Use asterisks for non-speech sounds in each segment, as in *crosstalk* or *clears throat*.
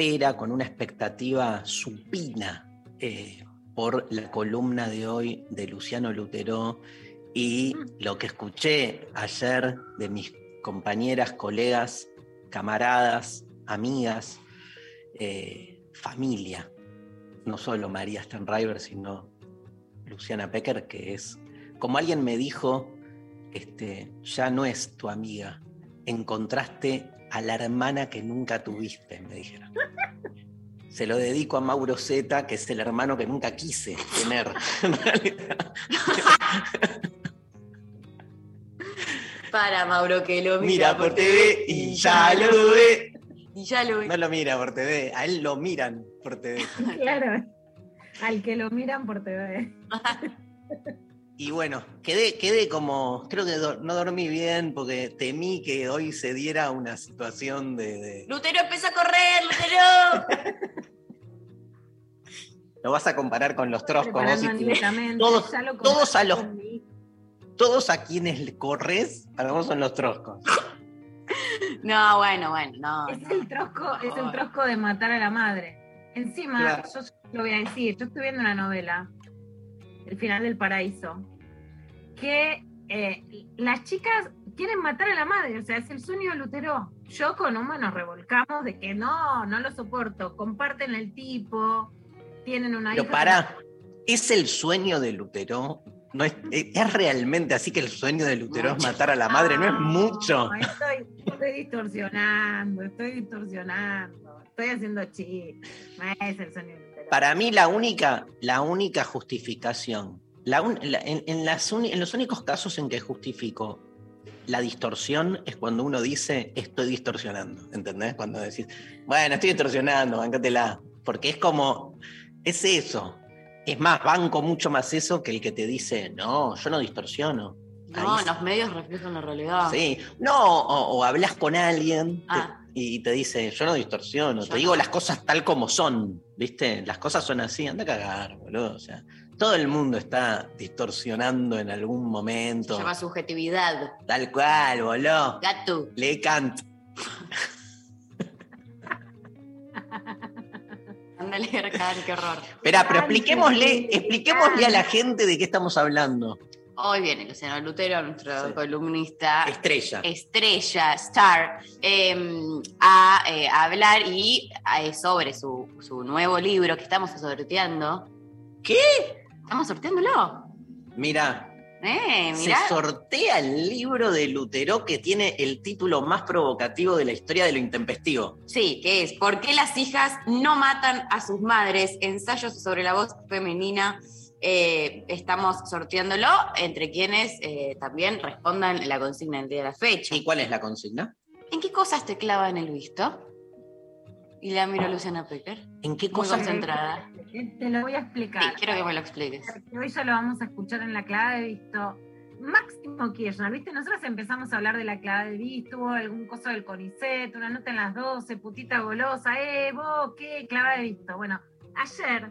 espera, con una expectativa supina eh, por la columna de hoy de Luciano Lutero y lo que escuché ayer de mis compañeras, colegas, camaradas, amigas, eh, familia. No solo María Stanriver, sino Luciana Pecker, que es, como alguien me dijo, este, ya no es tu amiga, encontraste a la hermana que nunca tuviste, me dijeron. Se lo dedico a Mauro Zeta, que es el hermano que nunca quise tener. *laughs* Para Mauro que lo Mira por TV y ya lo ve. Y ya lo ve. No lo mira por TV, a él lo miran por TV. *laughs* Claro. Al que lo miran por TV. *laughs* Y bueno, quedé, quedé como, creo que do- no dormí bien porque temí que hoy se diera una situación de... de- Lutero empieza a correr, Lutero. *laughs* Lo vas a comparar con los troscos, todos- ya lo todos a los- Todos a quienes le corres, para vos son los troscos. *laughs* No, bueno, bueno, no. Es no. el trosco, es el trosco de matar a la madre. Encima, Claro. yo lo voy a decir, yo estoy viendo una novela, El final del paraíso, que eh, las chicas quieren matar a la madre, o sea, es el sueño de Lutero. Yo con Uma nos revolcamos de que no, no lo soporto, comparten el tipo, tienen una Pero hija- para, ¿es el sueño de Lutero? No es, es realmente así que el sueño de Lutero es matar a la madre, no es mucho. Estoy, estoy distorsionando, estoy distorsionando, estoy haciendo chistes. No es el sueño de Lutero. Para mí la única, la única justificación, la un- la- en, en las en los únicos casos en que justifico la distorsión es cuando uno dice estoy distorsionando, ¿entendés? Cuando decís, bueno, estoy distorsionando, bancátela. Porque es como, es eso. Es más, banco mucho más eso que el que te dice, no, yo no distorsiono. No, Ahí los medios reflejan la realidad. Sí, no, o, o hablas con alguien te- Ah. y te dice, yo no distorsiono, Yo te digo las cosas tal como son, ¿viste? Las cosas son así, anda a cagar, boludo. O sea, todo el mundo está distorsionando en algún Se momento. llama subjetividad. Tal cual, boludo. Gato. Lee Kant. Ándale, *laughs* qué horror. Espera, pero expliquémosle, expliquémosle a la gente de qué estamos hablando. Hoy viene Luciano Lutero, nuestro Sí. columnista Estrella. estrella, star, eh, a, eh, a hablar y eh, sobre su, su nuevo libro que estamos sorteando. ¿Qué? Estamos sorteándolo. Mira, Eh, se sortea el libro de Lutero que tiene el título más provocativo de la historia de lo intempestivo. Sí, que es ¿Por qué las hijas no matan a sus madres? Ensayos sobre la voz femenina. Eh, estamos sorteándolo entre quienes eh, también respondan la consigna del día de la fecha. ¿Y cuál es la consigna? ¿En qué cosas te clavan el visto? Y la miro a Luciana Pecker. ¿En qué Muy cosas concentrada. Te lo voy a Sí, explicar. quiero que me lo expliques. Porque Hoy ya lo vamos a escuchar en la clave de visto. Máximo Kirchner, ¿viste? Nosotros empezamos a hablar de la clave de visto, hubo algún coso del CONICET, una nota en las 12, putita golosa, eh, vos, ¿qué? Clave de visto. Bueno, ayer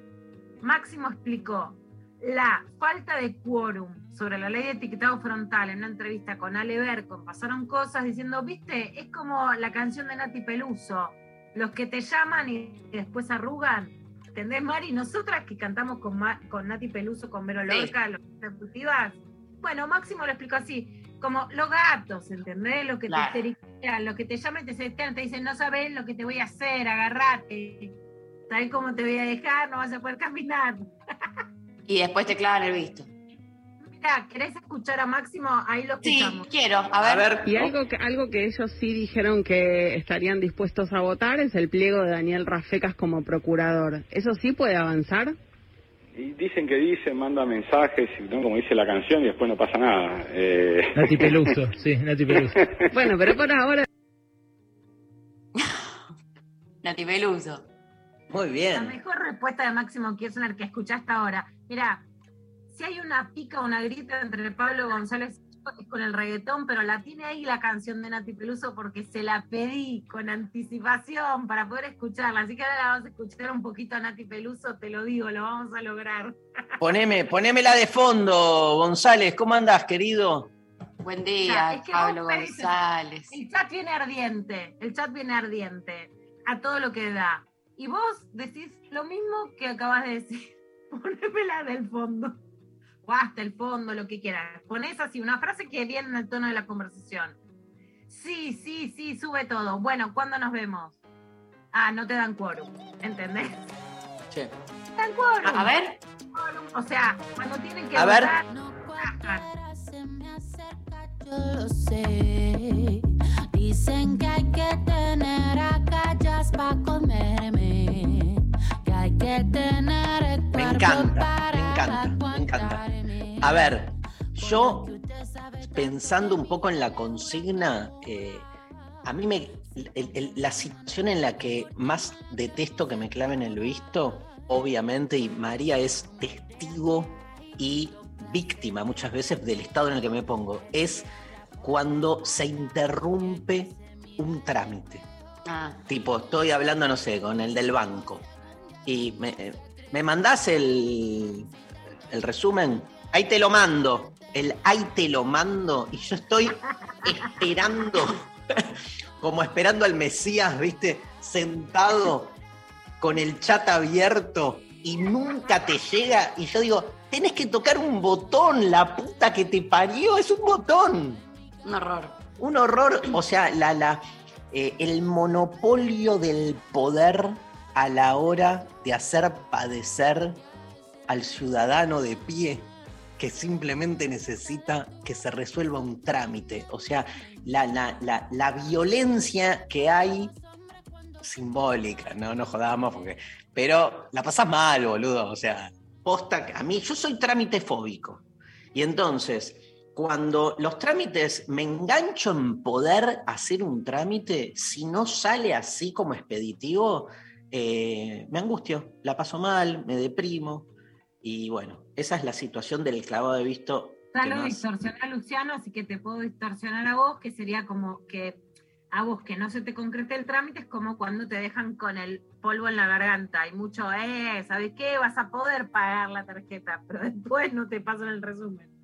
Máximo explicó la falta de quórum sobre la ley de etiquetado frontal en una entrevista con Ale Bercon. Pasaron cosas diciendo, viste, es como la canción de Nati Peluso, los que te llaman y después arrugan. ¿Entendés, Mari? Nosotras que cantamos con, Ma- con Nati Peluso, con Vero Sí. Lorca, los ejecutivas. Bueno, Máximo lo explicó así, como los gatos, ¿entendés? Lo que Claro. te histeriquean, lo que te llaman y te setean, te dicen, no sabes lo que te voy a hacer, agarrate. ¿Sabes cómo te voy a dejar? No vas a poder caminar. *laughs* Y después te clavan el visto. Mira, ¿querés escuchar a Máximo? Ahí lo Sí, escuchamos. quiero. A ver. A ver, Y algo que, algo que ellos sí dijeron que estarían dispuestos a votar es el pliego de Daniel Rafecas como procurador. ¿Eso sí puede avanzar? Y dicen que dicen, manda mensajes, y no como dice la canción, y después no pasa nada. Eh, Nati *laughs* Peluso, sí, Nati Peluso. *laughs* Bueno, pero por ahora *laughs* Nati Peluso. muy La bien. mejor respuesta de Máximo Kirchner que escuchaste ahora. Mira, si hay una pica, una grita entre Pablo González y yo, es con el reggaetón, pero la tiene ahí la canción de Nati Peluso porque se la pedí con anticipación para poder escucharla. Así que ahora la vamos a escuchar un poquito a Nati Peluso, te lo digo, lo vamos a lograr. Poneme, ponémela de fondo, González. ¿Cómo andás, querido? Buen Ya, día, es que Pablo González. El chat viene ardiente, el chat viene ardiente, a todo lo que da. Y vos decís lo mismo que acabas de decir. *laughs* Ponémela del fondo. O hasta el fondo, lo que quieras. Ponés así una frase que viene en el tono de la conversación. Sí, sí, sí, sube todo. Bueno, ¿cuándo nos vemos? Ah, no te dan quórum, ¿entendés? Te dan quórum. A, a ver. O sea, cuando tienen que A ver. votar, No bajan. cualquiera se me acerca, yo lo sé. Dicen que hay que tener agallas para comerme. Me encanta, para me encanta, me encanta. A ver, yo pensando un poco en la consigna, eh, a mí me, el- el- la situación en la que más detesto que me claven el visto, obviamente, y María es testigo y víctima muchas veces del estado en el que me pongo, es cuando se interrumpe un trámite. Ah, Tipo, estoy hablando, no sé, con el del banco. Y me, ¿me mandás el, el resumen. Ahí te lo mando. El ahí te lo mando. Y yo estoy esperando, *laughs* como esperando al Mesías, ¿viste? Sentado con el chat abierto y nunca te llega. Y yo digo, tenés que tocar un botón, la puta que te parió, es un botón un horror. un horror, o sea, la, la, eh, el monopolio del poder a la hora de hacer padecer al ciudadano de pie que simplemente necesita que se resuelva un trámite. O sea, la, la, la, la violencia que hay simbólica, no nos jodamos porque. Pero la pasás mal, boludo. O sea, posta, a mí, yo soy trámite fóbico. Y entonces, cuando los trámites me engancho en poder hacer un trámite, si no sale así como expeditivo, eh, me angustio, la paso mal, me deprimo. Y bueno, esa es la situación del clavado de visto. Ya lo más- distorsioné a Luciano, así que te puedo distorsionar a vos, que sería como que a vos que no se te concrete el trámite es como cuando te dejan con el polvo en la garganta y mucho, eh, ¿sabes qué? Vas a poder pagar la tarjeta, *laughs* pero después no te pasan el resumen.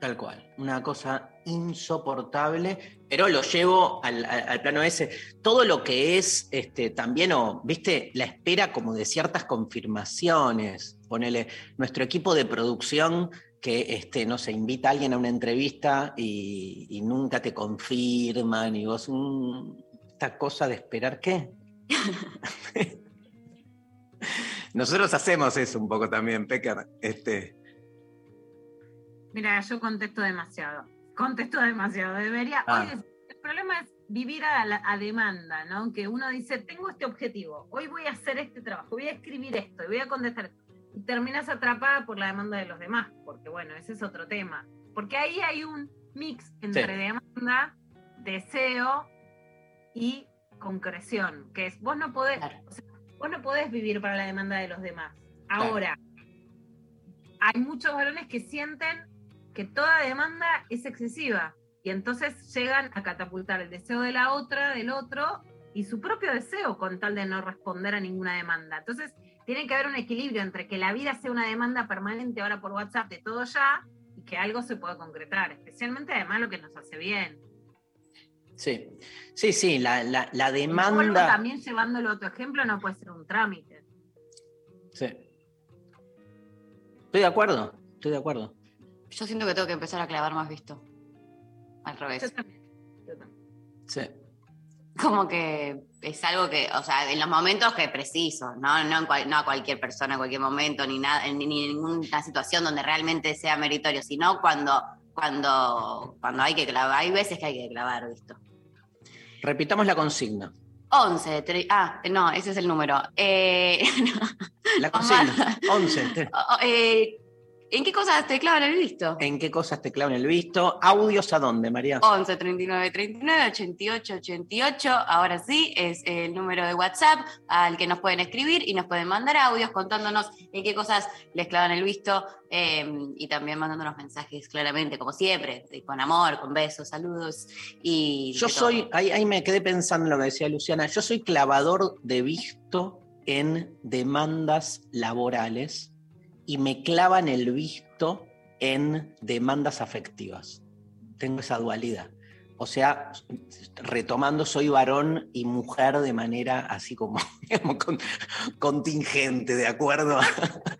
Tal cual, una cosa insoportable, pero lo llevo al, al- al plano ese. Todo lo que es este, también, o, viste, la espera como de ciertas confirmaciones. Ponele, nuestro equipo de producción que, este, no sé, invita a alguien a una entrevista y, y nunca te confirman, y vos, "Mm, esta cosa de esperar qué. *laughs* *laughs* Nosotros hacemos eso un poco también, Pecker. Este, Mira, yo contesto demasiado. Contesto demasiado. Debería. Ah. hoy el problema es vivir a, la- a demanda, ¿no? Que uno dice, tengo este objetivo, hoy voy a hacer este trabajo, voy a escribir esto, y voy a contestar esto. Y terminas atrapada por la demanda de los demás, porque bueno, ese es otro tema. Porque ahí hay un mix entre Sí. demanda, deseo y concreción, que es vos no podés, Claro. o sea, vos no podés vivir para la demanda de los demás. Ahora, hay muchos varones que sienten que toda demanda es excesiva y entonces llegan a catapultar el deseo de la otra, del otro y su propio deseo con tal de no responder a ninguna demanda. Entonces, tiene que haber un equilibrio entre que la vida sea una demanda permanente ahora por WhatsApp de todo ya y que algo se pueda concretar, especialmente además lo que nos hace bien. sí, sí, sí, la, la, la demanda. también llevándolo a tu ejemplo no puede ser un trámite. Sí. Estoy de acuerdo, estoy de acuerdo. Yo siento que tengo que empezar a clavar más visto. Al Yo revés. también. yo también. Sí. como que es algo que, o sea, en los momentos que preciso, ¿no? No, en cual- no a cualquier persona, en cualquier momento, ni, nada, ni, ni en ninguna situación donde realmente sea meritorio, sino cuando, cuando, cuando hay que clavar, hay veces que hay que clavar, ¿visto? Repitamos la consigna. 11, tre- ah, no, ese es el número. Eh, *laughs* La consigna. 11. te- *laughs* oh, eh, ¿En qué cosas te clavan el visto? ¿En qué cosas te clavan el visto? ¿Audios a dónde, María? 11 39 39 88 88. Ahora sí, es el número de WhatsApp al que nos pueden escribir y nos pueden mandar audios contándonos en qué cosas les clavan el visto eh, y también mandándonos mensajes claramente, como siempre, con amor, con besos, saludos. Y Yo soy, ahí, ahí me quedé pensando en lo que decía Luciana, yo soy clavador de visto en demandas laborales y me clavan el visto en demandas afectivas. Tengo esa dualidad. O sea, retomando, soy varón y mujer de manera así como, *laughs* digamos, con- contingente, ¿de acuerdo?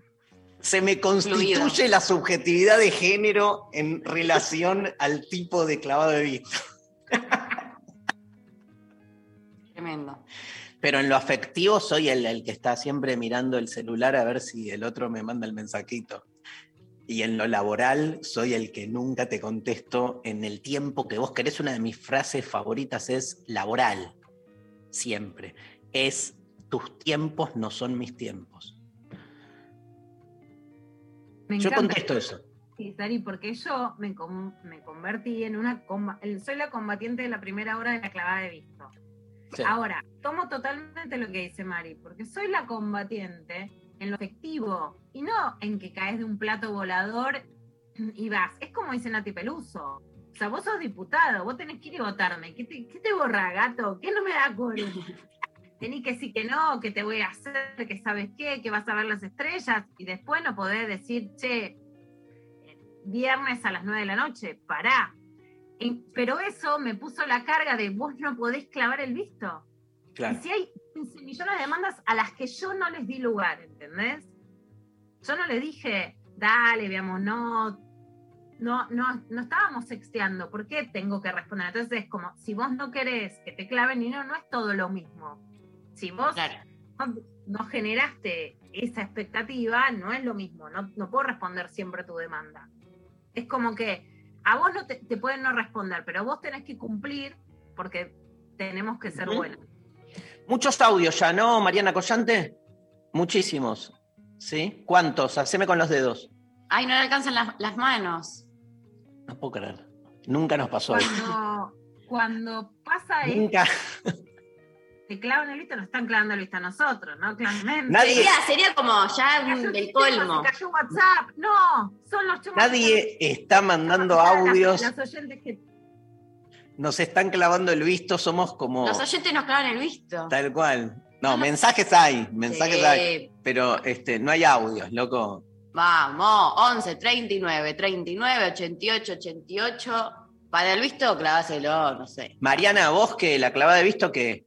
*laughs* Se me constituye Fluido. la subjetividad de género en relación *laughs* al tipo de clavado de visto. Tremendo. Pero en lo afectivo soy el, el que está siempre mirando el celular a ver si el otro me manda el mensajito. Y en lo laboral soy el que nunca te contesto en el tiempo que vos querés. Una de mis frases favoritas es laboral. Siempre. Es tus tiempos no son mis tiempos. Me Yo contesto eso. Sí, Dari, porque yo me, me convertí en una... soy la combatiente de la primera hora de la clavada de visto. Sí. Ahora, tomo totalmente lo que dice Mari, porque soy la combatiente en lo efectivo y no en que caes de un plato volador y vas. Es como dice Nati Peluso. O sea, vos sos diputado, vos tenés que ir y votarme. ¿Qué te, qué te borra, gato? ¿Qué no me da quórum? *laughs* Tenés que decir que no, que te voy a hacer, que sabes qué, que vas a ver las estrellas y después no podés decir, che, viernes a las 9 de la noche, pará. Y- pero eso me puso la carga de vos no podés clavar el visto. Claro. Y si hay 15 millones de demandas a las que yo no les di lugar, ¿entendés? Yo no le dije, dale, veamos, no, no, no, no estábamos sexteando, ¿por qué tengo que responder? Entonces es como, si vos no querés que te claven y no, no es todo lo mismo. Si vos Claro. no, no generaste esa expectativa, no es lo mismo, no, no puedo responder siempre tu demanda. Es como que a vos no te, te pueden no responder, pero vos tenés que cumplir porque tenemos que ser buenos. Muchos audios ya, ¿no, Mariana Collante? Muchísimos. ¿Sí? ¿Cuántos? Haceme con los dedos. Ay, no le alcanzan las, las manos. No puedo creer. Nunca nos pasó eso. Cuando, cuando pasa esto, Nunca. te clavan el visto, nos están clavando el visto a nosotros, ¿no? Claramente. Nadie- Sería, sería como ya Cayó el sistema, colmo. se cayó WhatsApp. No, son los Nadie está mandando Las- audios, Las, oyentes que nos están clavando el visto, somos como Los oyentes nos clavan el visto. tal cual. No, mensajes hay, mensajes Sí. hay, pero este, no hay audios, loco. Vamos, 11, 39, 39, 88, 88. Para el visto, claváselo, no sé. Mariana, vos que la clavada de visto que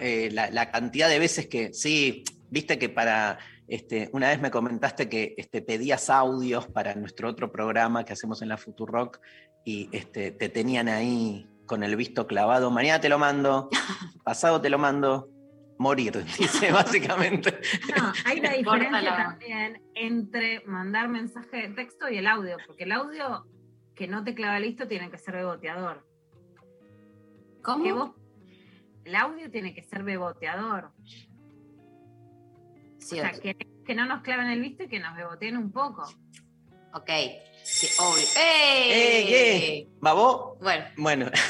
eh, la, la cantidad de veces que, sí, viste que para, este, una vez me comentaste que este, pedías audios para nuestro otro programa que hacemos en la Futurock y este, te tenían ahí con el visto clavado. Mañana te lo mando, *laughs* pasado te lo mando, morir, *laughs* dice básicamente. No, hay una *laughs* diferencia la- también entre mandar mensaje de texto y el audio, porque el audio que no te clava listo tiene que ser beboteador. ¿Cómo? Vos- el audio tiene que ser beboteador. Sí, O sea, que, que no nos claven el visto y que nos beboteen un poco. ok. Sí, obvio. ¡Eh, ¡Eh! qué! ¿Babó? Bueno, Bueno. *laughs*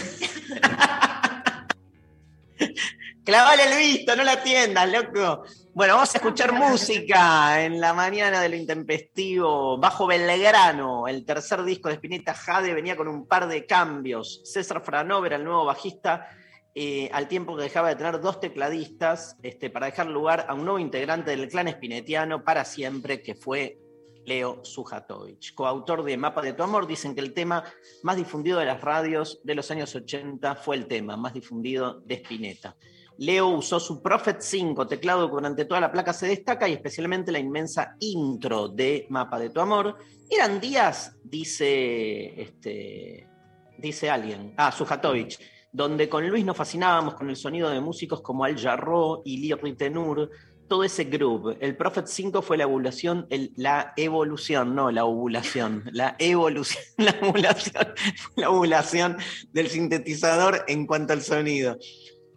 Clavale el visto, no la atiendas, loco. Bueno, vamos a escuchar música en la mañana de lo intempestivo. Bajo Belgrano, el tercer disco de Spinetta Jade venía con un par de cambios. César Franover, el nuevo bajista, eh, al tiempo que dejaba de tener dos tecladistas, este, para dejar lugar a un nuevo integrante del clan spinetiano para siempre, que fue Leo Sujatovich. Coautor de Mapa de tu Amor, dicen que el tema más difundido de las radios de los años 80 fue el tema más difundido de Spinetta. Leo usó su Prophet 5 teclado que durante toda la placa se destaca y especialmente la inmensa intro de Mapa de tu Amor. Eran días, dice, este, dice alguien, ah, Sujatovich, donde con Luis nos fascinábamos con el sonido de músicos como Al Jarreau y Lee Ritenour, todo ese grupo. El Prophet 5 fue la evolución, el- la evolución, no la ovulación, *laughs* la evolución, *laughs* la ovulación, la ovulación del sintetizador en cuanto al sonido.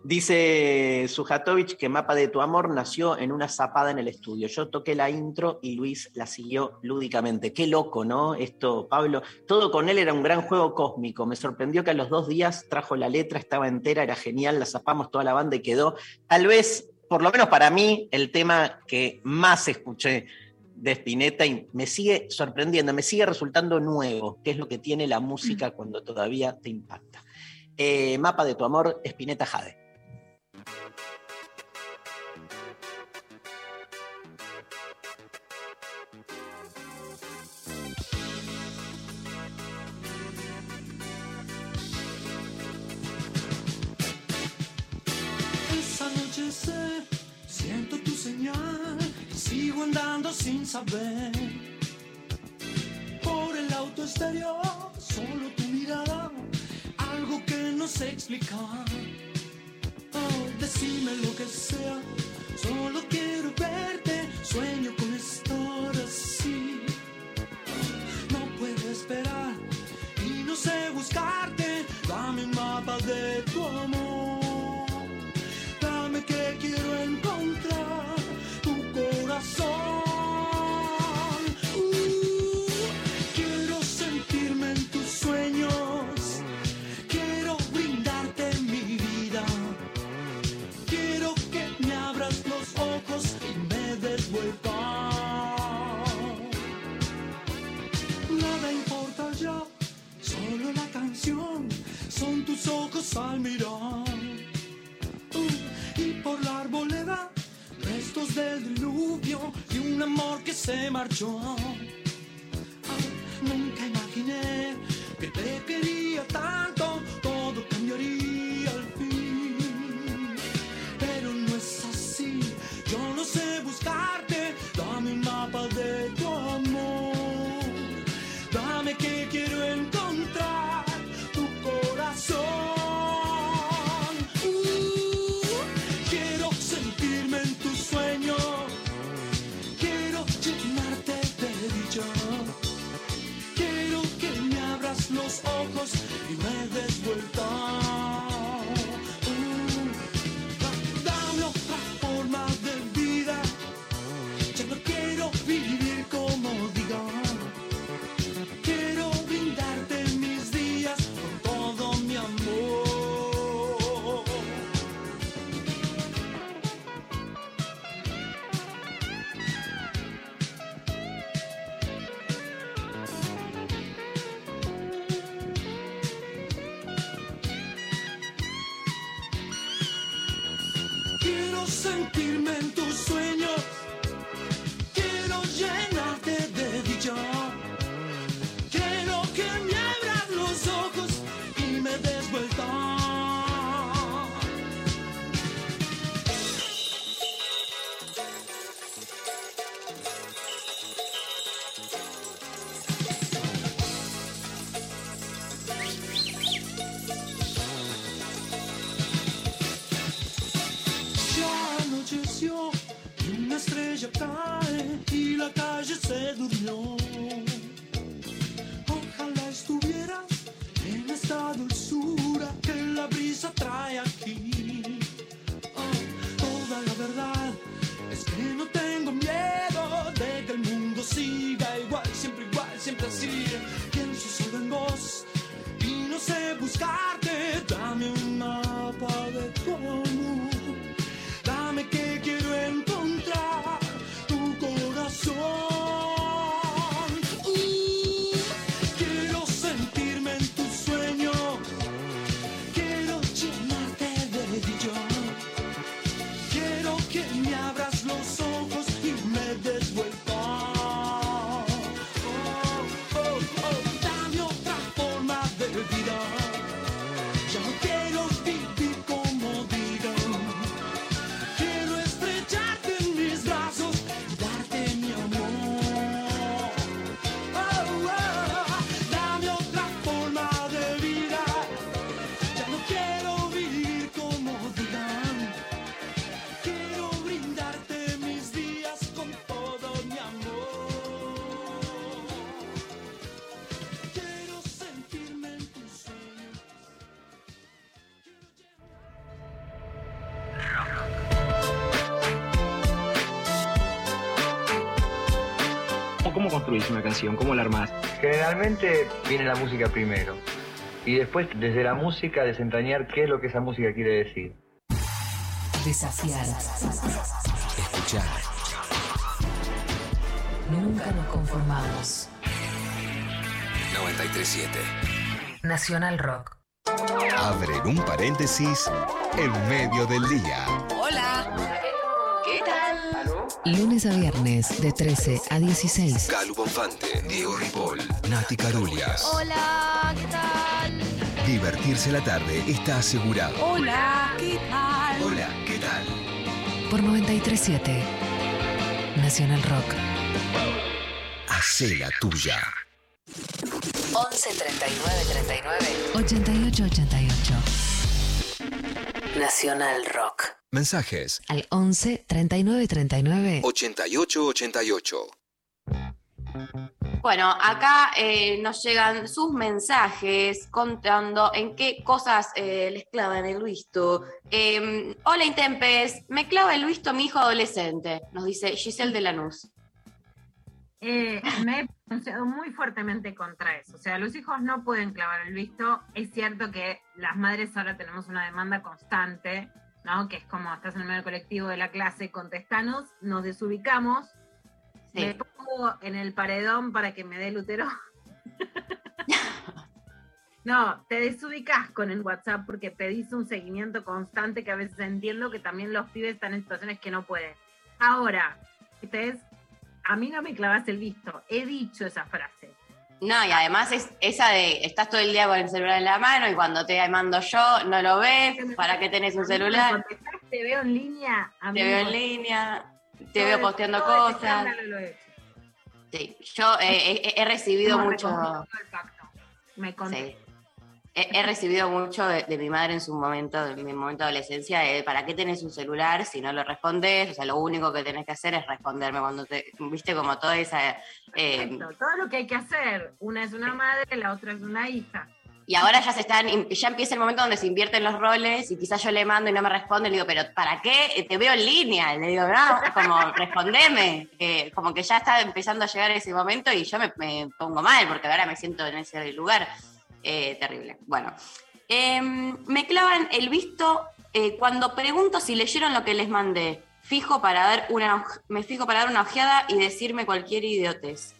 Dice Sujatovich que Mapa de tu Amor nació en una zapada en el estudio. Yo toqué la intro y Luis la siguió lúdicamente. Qué loco, ¿no? Esto, Pablo, todo con él era un gran juego cósmico. Me sorprendió que a los dos días trajo la letra, estaba entera, era genial, la zapamos toda la banda y quedó. Tal vez, por lo menos para mí, el tema que más escuché de Spinetta y me sigue sorprendiendo, me sigue resultando nuevo, que es lo que tiene la música cuando todavía te impacta. Eh, Mapa de tu Amor, Spinetta Jade. Siento tu señal sigo andando sin saber. Por el auto exterior, solo tu mirada, algo que no sé explicar. Oh, decime lo que sea, solo quiero verte, sueño con estar así. No puedo esperar y no sé buscarte, dame un mapa de tu amor. Que quiero encontrar tu corazón. Uh, quiero sentirme en tus sueños. Quiero brindarte mi vida. Quiero que me abras los ojos y me des vuelta. Nada importa ya, solo la canción. Son tus ojos al mirar. Restos del diluvio y un amor que se marchó. Ah, nunca imaginé que te quería tanto, todo cambiaría construís una canción? ¿Cómo la armás? Generalmente viene la música primero. Y después, desde la música, desentrañar qué es lo que esa música quiere decir. Desafiar. Escuchar. Nunca nos conformamos. 937. Nacional Rock. Abren un paréntesis en medio del día. Hola. ¿Qué tal? Lunes a viernes de 13 a 16. Calu Bonfante, Diego Ripoll, Nati Carulias. Hola, ¿qué tal? Divertirse la tarde está asegurado. Hola, ¿qué tal? Hola, ¿qué tal? Por 937. Nacional Rock. Hacé la tuya. 11 39 39 88 88. Nacional Rock. Mensajes Al 11 39 39 88 88. Bueno, acá eh, nos llegan sus mensajes contando en qué cosas eh, les clavan el visto. Eh, Hola Intempes, me clava el visto mi hijo adolescente, nos dice Giselle de Lanús. Eh, me he pronunciado muy fuertemente contra eso. O sea, los hijos no pueden clavar el visto. Es cierto que las madres ahora tenemos una demanda constante, ¿no? Que es como estás en el medio colectivo de la clase, contestanos, nos desubicamos, Sí. me pongo en el paredón para que me dé el útero. *laughs* No, te desubicas con el WhatsApp porque pedís un seguimiento constante que a veces entiendo que también los pibes están en situaciones que no pueden. Ahora, ustedes, a mí no me clavas el visto. He dicho esa frase. No, y además es esa de estás todo el día con el celular en la mano y cuando te mando yo no lo ves, ¿para qué tenés un celular? Te veo en línea. Te amigo. veo en línea, te veo posteando cosas. escándalo lo he hecho. Sí, yo eh, he, he recibido mucho... reconstruido el pacto. Me conté. Sí. He, he recibido mucho de, de mi madre en su momento, en mi momento de adolescencia, ¿para qué tenés un celular si no lo respondes? O sea, lo único que tenés que hacer es responderme cuando te, viste, como toda esa... eh, Perfecto, Todo lo que hay que hacer. Una es una madre, la otra es una hija. Y ahora ya se están, ya empieza el momento donde se invierten los roles y quizás yo le mando y no me responde, le digo, pero ¿para qué? Te veo en línea. Le digo, no, como respondeme. Eh, como que ya está empezando a llegar ese momento y yo me, pongo mal porque ahora me siento en ese lugar. Eh, terrible. Bueno, Em, me clavan el visto eh, cuando pregunto si leyeron lo que les mandé. Fijo para dar una, me fijo para dar una ojeada y decirme cualquier idiotez.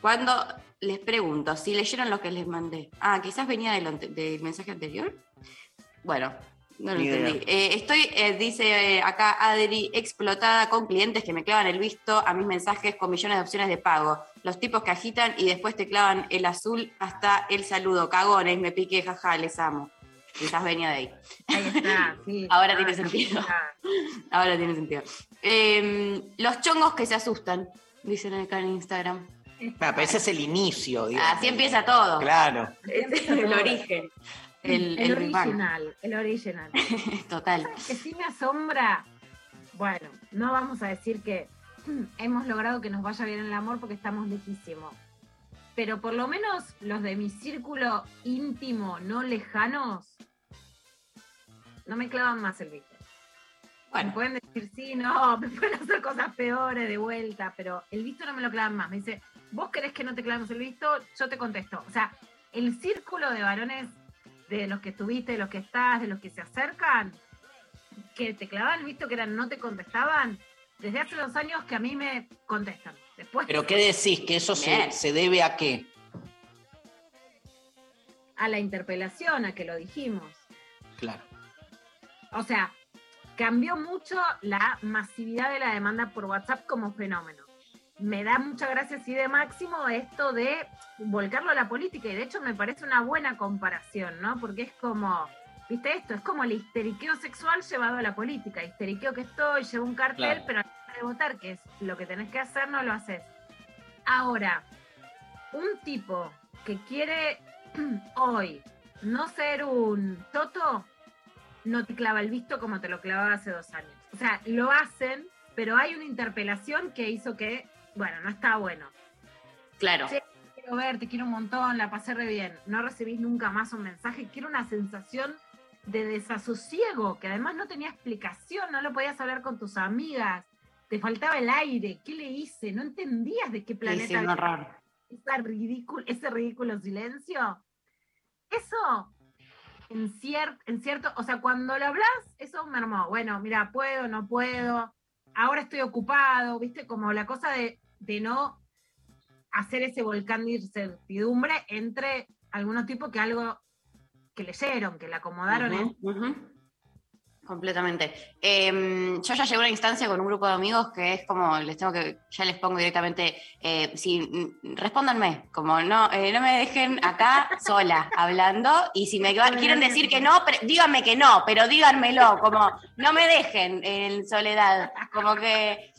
Cuando les pregunto si leyeron lo que les mandé. Ah, quizás venía del, ante- del mensaje anterior. Bueno, no lo Ni entendí. Eh, estoy, eh, dice eh, acá Adri, explotada con clientes que me clavan el visto a mis mensajes con millones de opciones de pago. Los tipos que agitan y después te clavan el azul hasta el saludo. Cagones, me piqué, jaja, les amo. Quizás venía de ahí. Ahí está, *laughs* sí. Ahora tiene Ah, sentido. ah. *laughs* Ahora tiene sentido. Eh, los chongos que se asustan, dicen acá en Instagram. Ah, pero ese es el inicio, digo. Así empieza todo. Claro. Es *laughs* el origen. El, original, el original. *laughs* Total. ¿Sabes que sí me asombra? Bueno, no vamos a decir que *clears throat* hemos logrado que nos vaya bien el amor porque estamos lejísimos. Pero por lo menos los de mi círculo íntimo, no lejanos, no me clavan más el visto. Me Bueno, pueden decir sí, no, *laughs* me pueden hacer cosas peores de vuelta, pero el visto no me lo clavan más. Me dice, vos querés que no te clavemos el visto, yo te contesto. O sea, el círculo de varones de los que estuviste, de los que estás, de los que se acercan, que te clavaban el visto que eran no te contestaban, desde hace dos años que a mí me contestan. Después Pero ¿qué decís? ¿Que eso se, se debe a qué? a la interpelación, a que lo dijimos. Claro. O sea, cambió mucho la masividad de la demanda por WhatsApp como fenómeno. Me da mucha gracia así de máximo esto de volcarlo a la política y de hecho me parece una buena comparación, ¿no? Porque es como, viste esto, es como el histeriqueo sexual llevado a la política. Histeriqueo que estoy, llevo un cartel, Claro. pero a la hora de votar, que es lo que tenés que hacer, no lo haces. Ahora, un tipo que quiere *clears throat* hoy no ser un toto, no te clava el visto como te lo clavaba hace dos años. O sea, lo hacen, pero hay una interpelación que hizo que, bueno, no está bueno. claro. Sí, quiero ver, te quiero un montón, la pasé re bien. No recibís nunca más un mensaje, quiero una sensación de desasosiego, que además no tenía explicación, no lo podías hablar con tus amigas. te faltaba el aire, ¿qué le hice? No entendías de qué planeta. Sí, esa ridícul- ese ridículo silencio. Eso, en, cier- en cierto, o sea, cuando lo hablas, eso me armó. Bueno, mira, puedo, no puedo, ahora estoy ocupado, viste, como la cosa de, de no hacer ese volcán de incertidumbre entre algunos tipos que algo que leyeron, que le acomodaron ujú. Completamente. Em, yo ya llegué a una instancia con un grupo de amigos que es como, les tengo que, ya les pongo directamente, eh, si, mm, respóndanme, como no, eh, no me dejen acá sola hablando, y si me quieren decir que no, díganme que no, pero díganmelo, como no me dejen en soledad, como que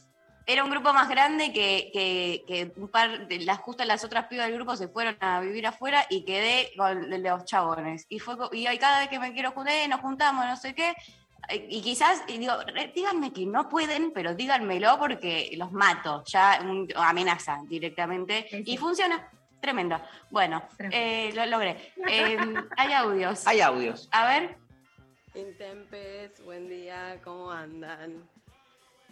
era un grupo más grande que, que, que un par de las justas las otras pibas del grupo se fueron a vivir afuera y quedé con los chabones. Y fue y ahí cada vez que me quiero juntar, eh, nos juntamos, no sé qué. eh, Y quizás, y digo, díganme que no pueden, pero díganmelo porque los mato. Ya un- amenaza directamente. Y funciona. Tremendo. Bueno, eh, lo logré. Eh, hay audios. Hay audios. A ver. Intempes, buen día, ¿cómo andan?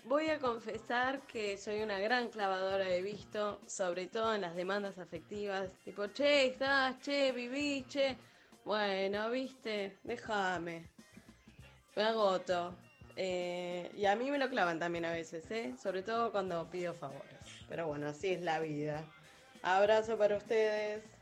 Voy a confesar que soy una gran clavadora de visto, sobre todo en las demandas afectivas, tipo, che, estás, che, viví, che. Bueno, viste, déjame. Me agoto. Eh, y a mí me lo clavan también a veces, ¿eh? Sobre todo cuando pido favores. Pero bueno, así es la vida. Abrazo para ustedes.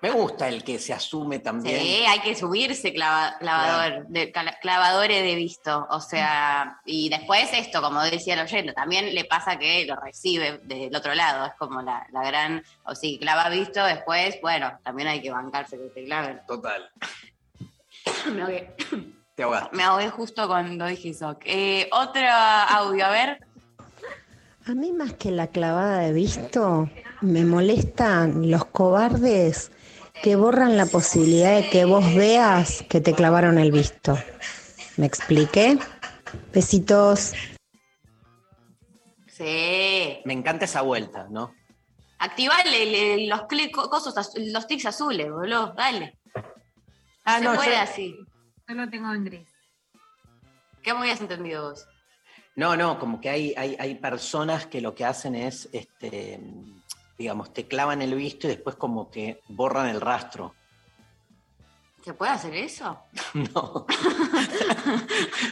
Me gusta el que se asume también. Sí, hay que subirse clava- clavador, de, clavadores de visto. O sea, y después esto, como decía el oyente, también le pasa que lo recibe desde el otro lado. Es como la, la gran, o si clava visto, después, bueno, también hay que bancarse que te claven. Total. *coughs* Me ahogué, Te ahogaste. me ahogué justo cuando dije eso. Eh, otro audio, a ver. A mí más que la clavada de visto, me molestan los cobardes que borran la posibilidad de que vos veas que te clavaron el visto. ¿Me expliqué? Besitos. Sí. Me encanta esa vuelta, ¿no? Activale los clic, azu- los tics azules, boludo. Dale. Ah, Se no, puede yo- así. Yo lo tengo en gris. ¿Qué me habías entendido vos? No, no, como que hay, hay, hay personas que lo que hacen es, este, digamos, te clavan el visto y después como que borran el rastro. ¿Se puede hacer eso? *laughs* No.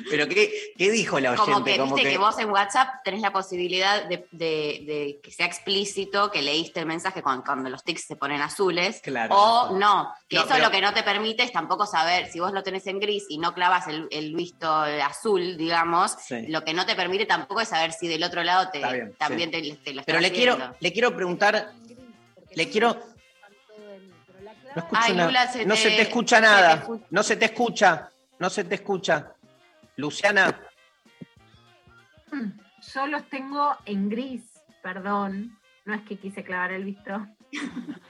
Pero ¿qué, qué dijo la oyente? Como que viste que... vos en WhatsApp tenés la posibilidad de, de- de que sea explícito, que leíste el mensaje cuando, cuando los tics se ponen azules, Claro. o no, que No, eso pero- lo que no te permite es tampoco saber, si vos lo tenés en gris y no clavas el, el visto azul, digamos, Sí. lo que no te permite tampoco es saber si del otro lado te, bien, también sí. te, te lo Pero le quiero, le quiero preguntar, le quiero... No, escucho Ay, nada. Lula, se no te- se te escucha se te nada. escu- No se te escucha. No se te escucha. Luciana, Yo los tengo en gris, perdón. No es que quise clavar el visto. *laughs*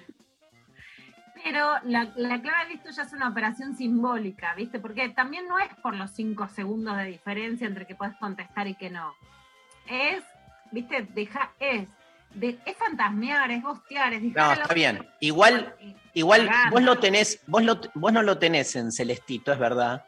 Pero la, la clave del visto ya es una operación simbólica, ¿viste? Porque también no es por los cinco segundos de diferencia entre que puedes contestar y que no. Es, ¿viste? Deja, es, de, es fantasmear, es bostear, es no, está bien. Igual, igual vos lo tenés, vos, lo, vos no lo tenés en Celestito, es verdad.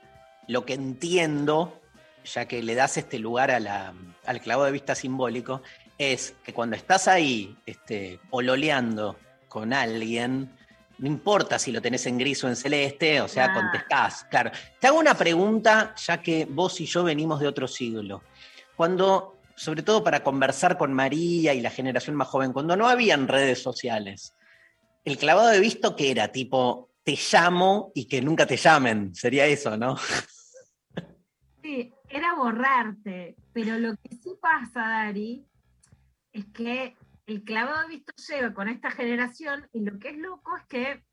Lo que entiendo, ya que le das este lugar a la- al clavo de vista simbólico, es que cuando estás ahí este, pololeando con alguien, no importa si lo tenés en gris o en celeste, o sea, Claro. contestás. Claro. Te hago una pregunta, ya que vos y yo venimos de otro siglo. Cuando, sobre todo para conversar con María y la generación más joven, cuando no habían redes sociales, el clavado de visto que era tipo, te llamo y que nunca te llamen, sería eso, ¿no? *laughs* Sí, era borrarte, pero lo que sí pasa, Dari, es que el clavado de visto llega con esta generación y lo que es loco es que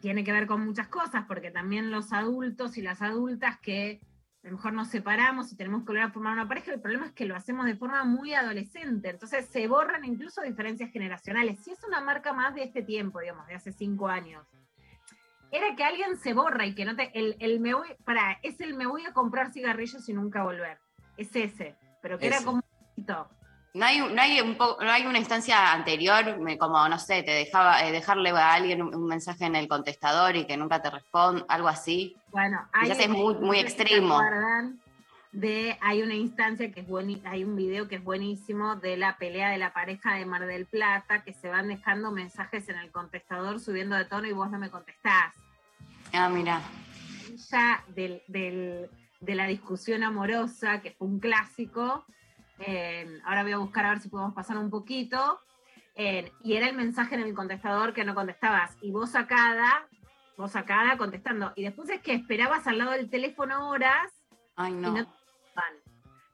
tiene que ver con muchas cosas, porque también los adultos y las adultas que a lo mejor nos separamos y tenemos que volver a formar una pareja, el problema es que lo hacemos de forma muy adolescente, entonces se borran incluso diferencias generacionales. Si es una marca más de este tiempo, digamos, de hace cinco años, era que alguien se borra y que no te. El, el me voy. Para, es el me voy a comprar cigarrillos y nunca volver. Es ese. Pero que era como un poquito. No hay, no, hay un po- no hay una instancia anterior, como, no sé, te dejaba eh, dejarle a alguien un, un mensaje en el contestador y que nunca te responde, algo así. Bueno, hay- es muy, muy extremo. de, hay una instancia que es buenísima, hay un video que es buenísimo de la pelea de la pareja de Mar del Plata, que se van dejando mensajes en el contestador subiendo de tono y vos no me contestás. Ah, mira. Ya del, del- de la discusión amorosa, que fue un clásico. Eh, ahora voy a buscar a ver si podemos pasar un poquito. Eh, y era el mensaje en el contestador que no contestabas. Y vos sacada, vos sacada contestando. Y después es que esperabas al lado del teléfono horas Ay, y no. no te contestaban.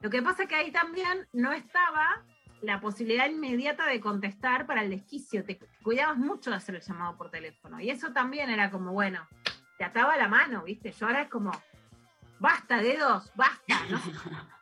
Lo que pasa es que ahí también no estaba la posibilidad inmediata de contestar para el desquicio. Te cuidabas mucho de hacer el llamado por teléfono. Y eso también era como, bueno, te ataba la mano, ¿viste? Yo ahora es como, basta, dedos, basta. No, *laughs*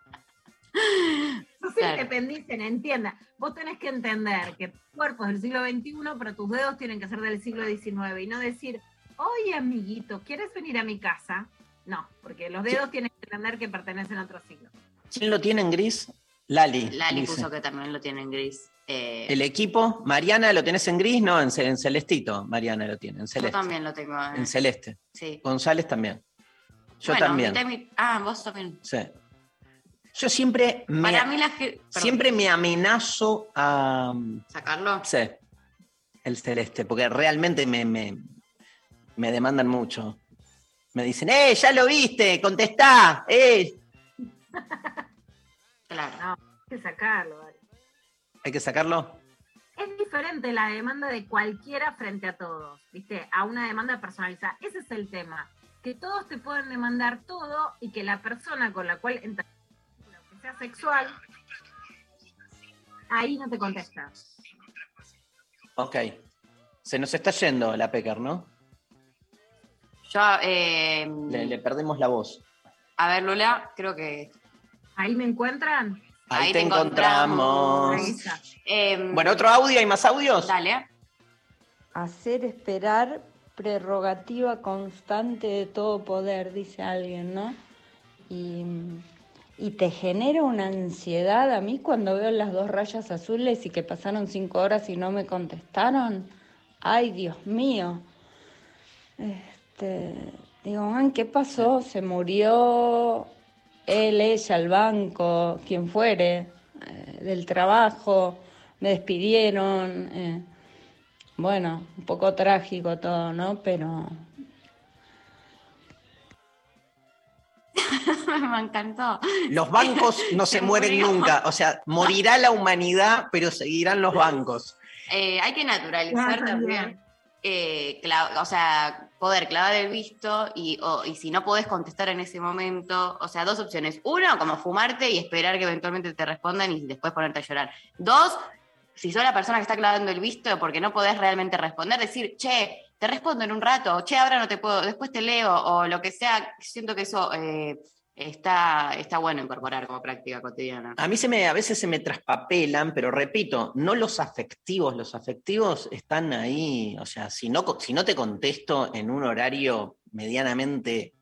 se Claro. independicen, entienda. Vos tenés que entender que tu cuerpo es del siglo XXI, pero tus dedos tienen que ser del siglo XIX y no decir, oye, amiguito, ¿quieres venir a mi casa? No, porque los dedos tienen que entender que pertenecen a otro siglo. ¿Quién lo tiene en gris? Lali. Lali dice. puso que también lo tiene en gris. Eh, El equipo, Mariana, ¿lo tenés en gris? No, en, ce- en celestito. Mariana lo tiene, en yo celeste. también lo tengo. eh. En celeste. Sí. González también. Yo Bueno, también. Ah, vos también. Sí. Yo siempre me, Para mí la ge- perdón. siempre me amenazo a. ¿Sacarlo? Sí. El celeste, porque realmente me, me, me demandan mucho. Me dicen, ¡eh, ya lo viste! ¡Contestá! ¡eh! *laughs* Claro. No, hay que sacarlo. ¿Hay que sacarlo? Es diferente la demanda de cualquiera frente a todos, ¿viste? A una demanda personalizada. Ese es el tema. Que todos te pueden demandar todo y que la persona con la cual entras, sea sexual, ahí no te contesta. Ok. Se nos está yendo la Pecker, ¿no? Yo, eh, Le, le perdemos la voz. a ver, Lula, creo que. Ahí me encuentran. Ahí, Ahí te te encontramos. Eh, Bueno, ¿otro audio? ¿Hay más audios? Dale. Hacer esperar prerrogativa constante de todo poder, dice alguien, ¿no? Y, y te genera una ansiedad a mí cuando veo las dos rayas azules y que pasaron cinco horas y no me contestaron. Ay, Dios mío. Este, digo, ¿qué pasó? Se murió él, ella, el banco, quien fuere, eh, del trabajo, me despidieron. eh. Bueno, un poco trágico todo, ¿no? Pero *laughs* Me encantó. Los bancos *laughs* no se mueren murió. nunca. O sea, morirá la humanidad, pero seguirán los bancos. Eh, hay que naturalizar también. eh, o sea, poder clavar el visto y, o- y si no podés contestar en ese momento, o sea, dos opciones. Uno, como fumarte y esperar que eventualmente te respondan y después ponerte a llorar. Dos, si sos la persona que está clavando el visto porque no podés realmente responder, decir, che, te respondo en un rato, che, ahora no te puedo, después te leo, o lo que sea, siento que eso eh, está, está bueno incorporar como práctica cotidiana. A mí se me, a veces se me traspapelan, pero repito, no los afectivos. Los afectivos están ahí. O sea, si no, si no te contesto en un horario medianamente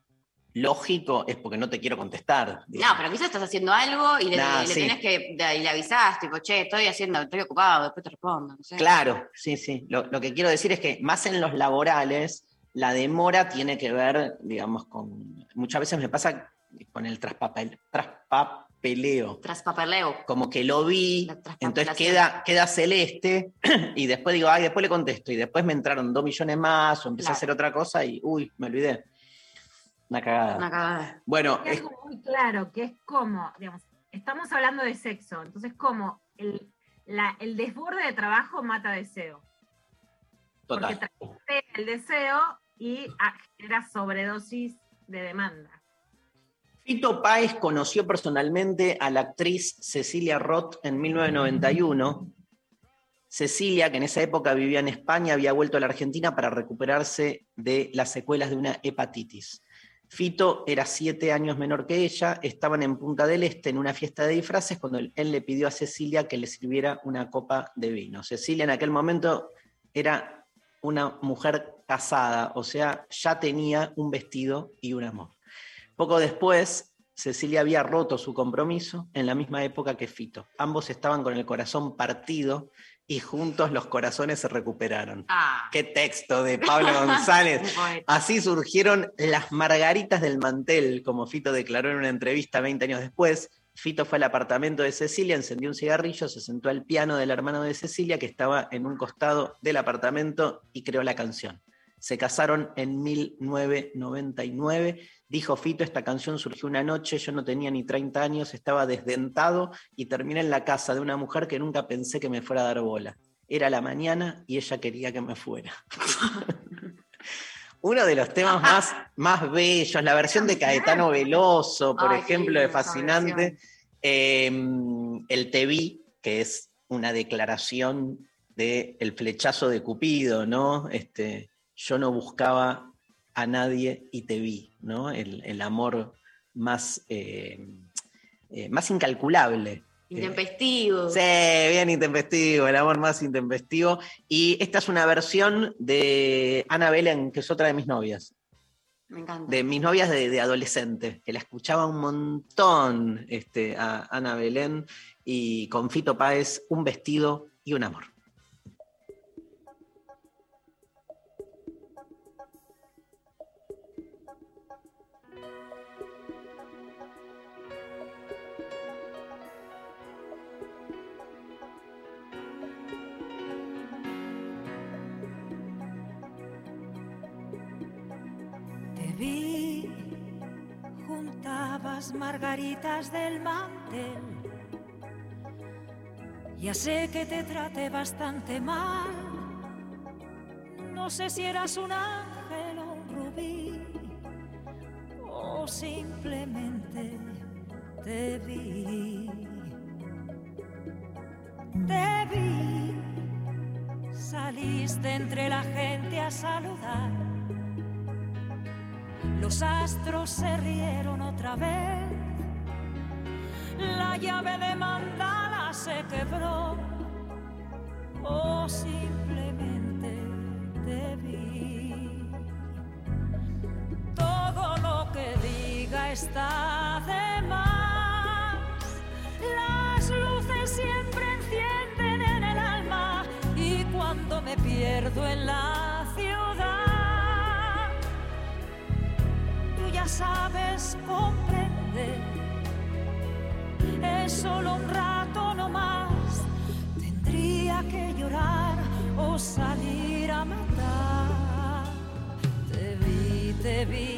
lógico, es porque no te quiero contestar. No, pero quizás estás haciendo algo y le, Nah, le sí. tenés que, y le avisás, tipo, che, estoy haciendo, estoy ocupado, después te respondo. No sé. Claro, sí, sí. Lo, lo que quiero decir es que más en los laborales, la demora tiene que ver, digamos, con. Muchas veces me pasa con el traspapel, traspapeleo. Tras papeleo. Como que lo vi, entonces queda, queda celeste, *clears throat* y después digo, ay, después le contesto, y después me entraron dos millones más, o empecé a hacer otra cosa, y uy, me olvidé. Una cagada. Una cagada. Bueno, Hay es- algo muy claro, que es como, digamos, estamos hablando de sexo, entonces como el, la- el desborde de trabajo mata deseo. total. Porque el deseo y genera sobredosis de demanda. Fito Páez conoció personalmente a la actriz Cecilia Roth en 1991. Cecilia, que en esa época vivía en España, había vuelto a la Argentina para recuperarse de las secuelas de una hepatitis. Fito era siete años menor que ella, estaban en Punta del Este en una fiesta de disfraces cuando él, le pidió a Cecilia que le sirviera una copa de vino. Cecilia en aquel momento era una mujer casada, o sea, ya tenía un vestido y un amor. Poco después, Cecilia había roto su compromiso en la misma época que Fito. Ambos estaban con el corazón partido y juntos los corazones se recuperaron. Ah. Qué texto de Pablo *laughs* González. Así surgieron las margaritas del mantel, como Fito declaró en una entrevista 20 años después. Fito fue al apartamento de Cecilia, encendió un cigarrillo, se sentó al piano del hermano de Cecilia, que estaba en un costado del apartamento, y creó la canción. Se casaron en 1999. Dijo Fito, esta canción surgió una noche, yo no tenía ni 30 años, estaba desdentado y terminé en la casa de una mujer que nunca pensé que me fuera a dar bola. Era la mañana y ella quería que me fuera. *laughs* Uno de los temas más, más bellos, la versión de Caetano Veloso, por Ay, ejemplo, de Fascinante. Eh, el Te vi, que es una declaración del el flechazo de Cupido, ¿no? Este, yo no buscaba a nadie y te vi, ¿no? El, el amor más, eh, eh, más incalculable. Intempestivo. Sí, bien intempestivo, el amor más intempestivo. Y esta es una versión de Ana Belén, que es otra de mis novias. Me encanta. De mis novias de, de adolescente, que la escuchaba un montón este, a Ana Belén y con Fito Páez, un vestido y un amor. Margaritas del mantel. Ya sé que te traté bastante mal. No sé si eras un ángel o un rubí, o simplemente te vi. Te vi, saliste entre la gente a saludar. Los astros se rieron otra vez. La llave de mandala se quebró. O simplemente te vi. Todo lo que diga está de más. Las luces siempre encienden en el alma. Y cuando me pierdo en la sabes comprender. Es solo un rato no más. Tendría que llorar o salir a matar. Te vi, te vi,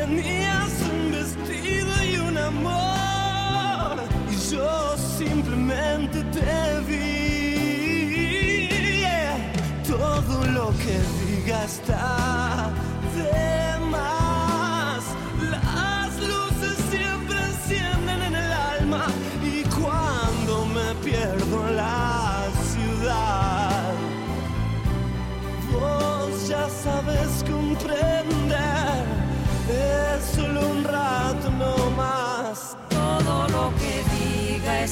Tenías un vestido y un amor. Y yo simplemente te vi. Todo lo que diga está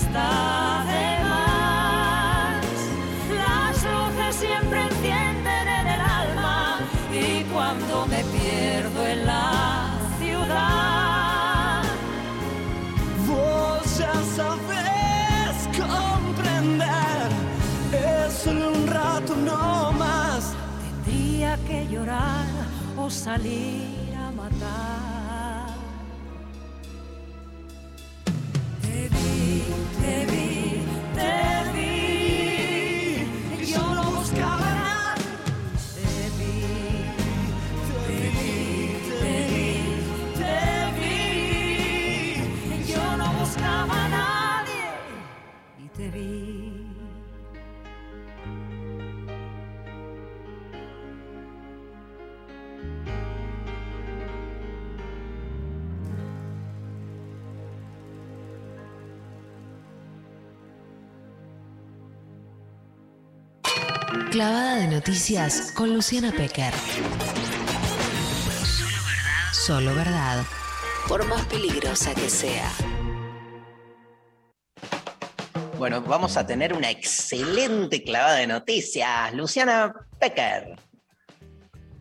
está de más. Las luces siempre encienden en el alma y cuando me pierdo en la ciudad, Vos ya sabes comprender. Es solo un rato no más. tendría que llorar o salir noticias con Luciana Pecker. Solo verdad. Solo verdad. Por más peligrosa que sea. Bueno, vamos a tener una excelente clavada de noticias. Luciana Pecker.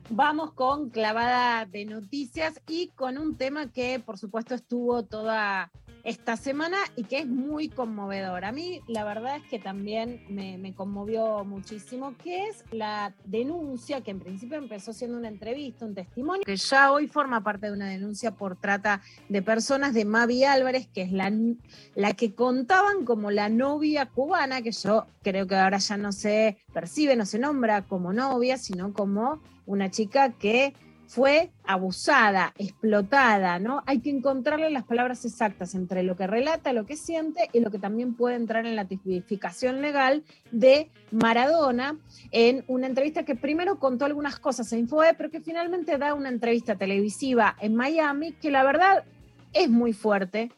Vamos con clavada de noticias y con un tema que por supuesto estuvo toda esta semana y que es muy conmovedor. A mí la verdad es que también me, conmovió muchísimo, que es la denuncia que en principio empezó siendo una entrevista, un testimonio, que ya hoy forma parte de una denuncia por trata de personas de Mavi Álvarez, que es la, la que contaban como la novia cubana, que yo creo que ahora ya no se percibe, no se nombra como novia, sino como una chica que fue abusada, explotada, ¿no? Hay que encontrarle las palabras exactas entre lo que relata, lo que siente y lo que también puede entrar en la tipificación legal de Maradona en una entrevista que primero contó algunas cosas en Infoe, pero que finalmente da una entrevista televisiva en Miami que la verdad es muy fuerte,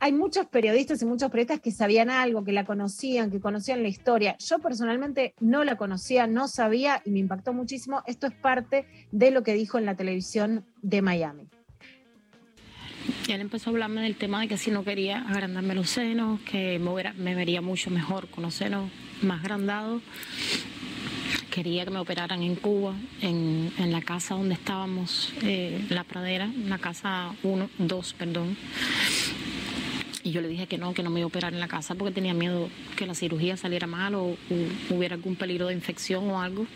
hay muchos periodistas y muchos periodistas que sabían algo, que la conocían, que conocían la historia. Yo personalmente no la conocía, no sabía y me impactó muchísimo. Esto es parte de lo que dijo en la televisión de Miami. Y él empezó a hablarme del tema de que si no quería agrandarme los senos, que me, hubiera, vería mucho mejor con los senos más agrandados. Quería que me operaran en Cuba, en, en la casa donde estábamos, eh, la pradera, la casa 1, 2, perdón. Y yo le dije que no, que no me iba a operar en la casa porque tenía miedo que la cirugía saliera mal o, o hubiera algún peligro de infección o algo.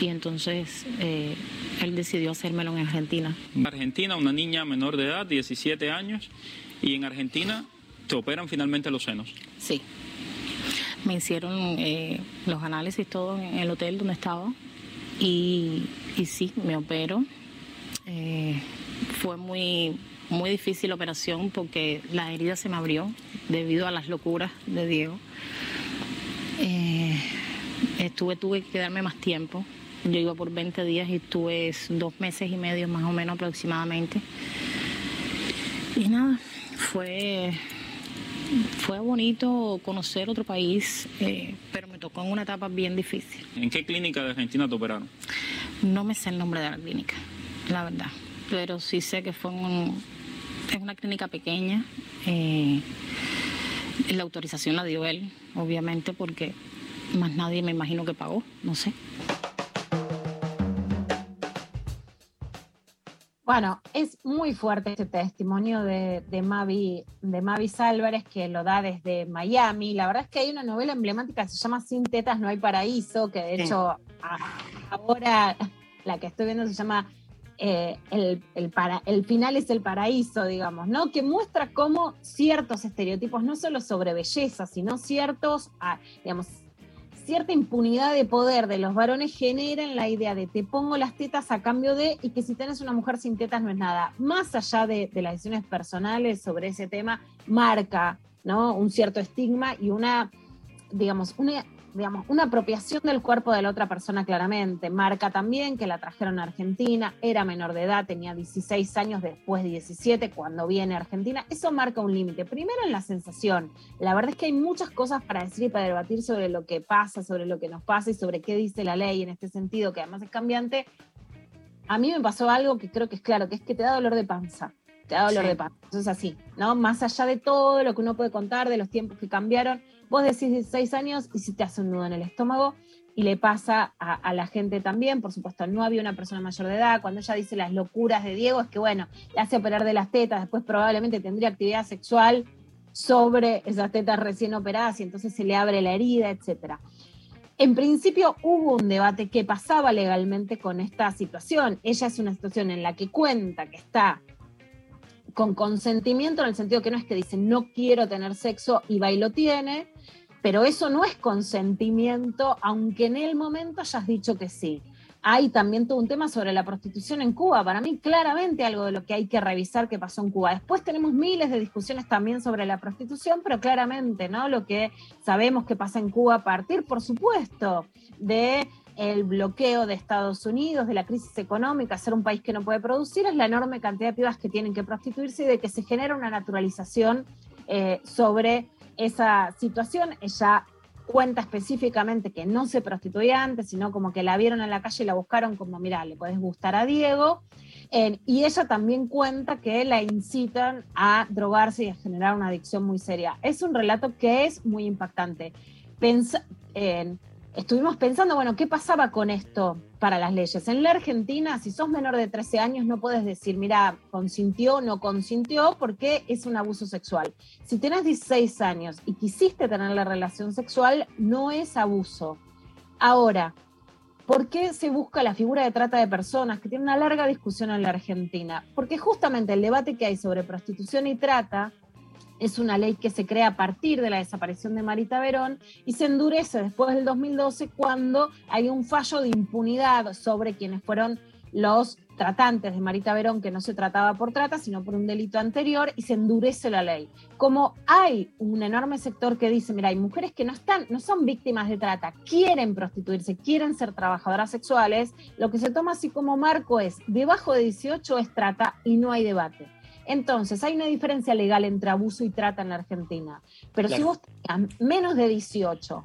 Y entonces eh, él decidió hacérmelo en Argentina. En Argentina, una niña menor de edad, 17 años, y en Argentina te operan finalmente los senos. Sí. Me hicieron eh, los análisis todo en el hotel donde estaba y, y sí, me opero. Eh, fue muy muy difícil la operación porque la herida se me abrió debido a las locuras de Diego. Eh, estuve, tuve que quedarme más tiempo. Yo iba por 20 días y estuve dos meses y medio más o menos aproximadamente. Y nada, fue, fue bonito conocer otro país, eh, pero me tocó en una etapa bien difícil. ¿En qué clínica de Argentina te operaron? No me sé el nombre de la clínica, la verdad, pero sí sé que fue un, es una clínica pequeña. Eh, la autorización la dio él, obviamente, porque más nadie me imagino que pagó, no sé. Bueno, es muy fuerte este testimonio de, de, Mavi, de Mavis Álvarez que lo da desde Miami. La verdad es que hay una novela emblemática que se llama Sin tetas no hay paraíso, que de hecho ahora la que estoy viendo se llama eh, el, para, el final es el paraíso, digamos, ¿no? Que muestra cómo ciertos estereotipos, no solo sobre belleza, sino ciertos, ah, digamos, cierta impunidad de poder de los varones generan la idea de te pongo las tetas a cambio de, y que si tenés una mujer sin tetas no es nada. Más allá de, de las decisiones personales sobre ese tema, marca, ¿no? Un cierto estigma y una, digamos, una digamos, una apropiación del cuerpo de la otra persona claramente. Marca también que la trajeron a Argentina, era menor de edad, tenía 16 años, después 17 cuando viene a Argentina. Eso marca un límite. Primero en la sensación. La verdad es que hay muchas cosas para decir y para debatir sobre lo que pasa, sobre lo que nos pasa y sobre qué dice la ley en este sentido, que además es cambiante. A mí me pasó algo que creo que es claro, que es que te da dolor de panza. Te da dolor Sí. de panza. Eso es así, ¿no? Más allá de todo lo que uno puede contar, de los tiempos que cambiaron, vos decís 16 años y si te hace un nudo en el estómago y le pasa a, a, la gente también, por supuesto, no había una persona mayor de edad, cuando ella dice las locuras de Diego, es que bueno, le hace operar de las tetas, después probablemente tendría actividad sexual sobre esas tetas recién operadas y entonces se le abre la herida, etcétera. En principio hubo un debate que pasaba legalmente con esta situación. Ella es una situación en la que cuenta que está con consentimiento en el sentido que no es que dice no quiero tener sexo y va y lo tiene, pero eso no es consentimiento, aunque en el momento hayas dicho que sí. Hay también todo un tema sobre la prostitución en Cuba. Para mí, claramente algo de lo que hay que revisar que pasó en Cuba. Después tenemos miles de discusiones también sobre la prostitución, pero claramente, ¿no? Lo que sabemos que pasa en Cuba a partir, por supuesto, de el bloqueo de Estados Unidos, de la crisis económica, ser un país que no puede producir, es la enorme cantidad de pibas que tienen que prostituirse y de que se genera una naturalización eh, sobre esa situación. Ella cuenta específicamente que no se prostituía antes, sino como que la vieron en la calle y la buscaron como, mira, le podés gustar a Diego. Y ella también cuenta que la incitan a drogarse y a generar una adicción muy seria. Es un relato que es muy impactante. Pensa- estuvimos pensando, bueno, ¿qué pasaba con esto para las leyes? En la Argentina, si sos menor de 13 años, no puedes decir, mira, consintió o no consintió, porque es un abuso sexual. Si tenés 16 años y quisiste tener la relación sexual, no es abuso. Ahora, ¿Por qué se busca la figura de trata de personas? Que tiene una larga discusión en la Argentina. Porque justamente el debate que hay sobre prostitución y trata es una ley que se crea a partir de la desaparición de Marita Verón y se endurece después del 2012 cuando hay un fallo de impunidad sobre quienes fueron los tratantes de Marita Verón, que no se trataba por trata, sino por un delito anterior, y se endurece la ley. Como hay un enorme sector que dice, mira, hay mujeres que no están, no son víctimas de trata, quieren prostituirse, quieren ser trabajadoras sexuales, lo que se toma así como marco es, debajo de 18 es trata y no hay debate. Entonces, hay una diferencia legal entre abuso y trata en la Argentina. Pero si vos tenías menos de 18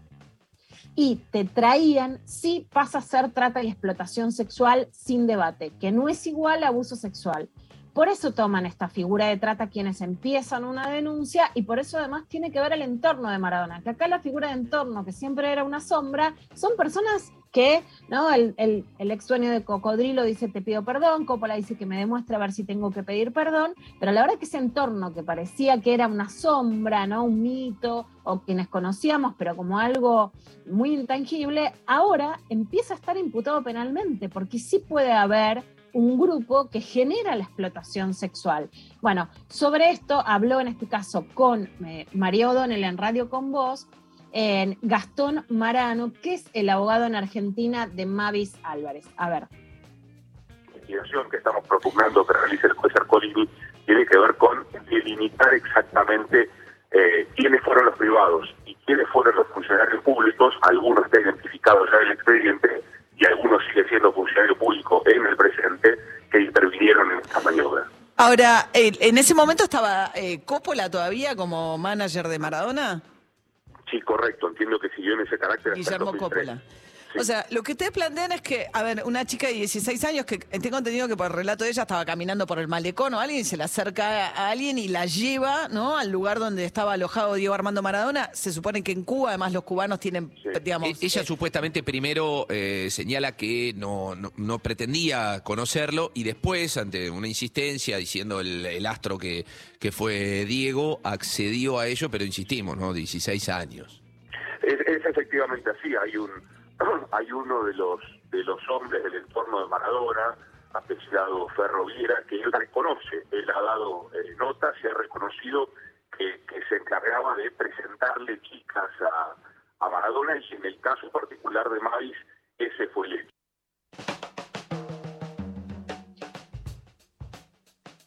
y te traían, sí pasa a ser trata y explotación sexual sin debate, que no es igual a abuso sexual. Por eso toman esta figura de trata quienes empiezan una denuncia y por eso además tiene que ver el entorno de Maradona, que acá la figura de entorno, que siempre era una sombra, son personas que, ¿no? El, el- ex dueño de Cocodrilo dice te pido perdón, Coppola dice que me demuestre a ver si tengo que pedir perdón, pero la verdad que ese entorno que parecía que era una sombra, ¿no? Un mito, o quienes conocíamos, pero como algo muy intangible, ahora empieza a estar imputado penalmente, porque sí puede haber un grupo que genera la explotación sexual. Bueno, sobre esto habló en este caso con eh, María O'Donnell en Radio con Vos, en Gastón Marano, que es el abogado en Argentina de Mavis Álvarez. A ver. investigación que estamos propugnando que realice el juez Arcolini tiene que ver con delimitar exactamente eh, quiénes fueron los privados y quiénes fueron los funcionarios públicos. Algunos está identificados ya en el expediente y algunos sigue siendo funcionario público en el presente que intervinieron en esta maniobra. Ahora, eh, en ese momento estaba eh, Coppola todavía como manager de Maradona. Sí, correcto, entiendo que siguió en ese carácter. hasta Guillermo 2003. O sea, lo que ustedes plantean es que, a ver, una chica de 16 años que tengo entendido que por el relato de ella estaba caminando por el malecón o alguien se le acerca a alguien y la lleva, ¿no? Al lugar donde estaba alojado Diego Armando Maradona. Se supone que en Cuba, además, los cubanos tienen, digamos, E- Ella supuestamente primero eh, señala que no, no, no pretendía conocerlo y después, ante una insistencia diciendo el, el astro que, que fue Diego, accedió a ello, pero insistimos, ¿no? 16 años. Es, es efectivamente así, hay un *clears throat* hay uno de los de los hombres del entorno de Maradona, apellidado Ferro Viera, que él reconoce, él ha dado eh, notas y ha reconocido que, que se encargaba de presentarle chicas a, a Maradona y en el caso particular de Mavis, ese fue el hecho.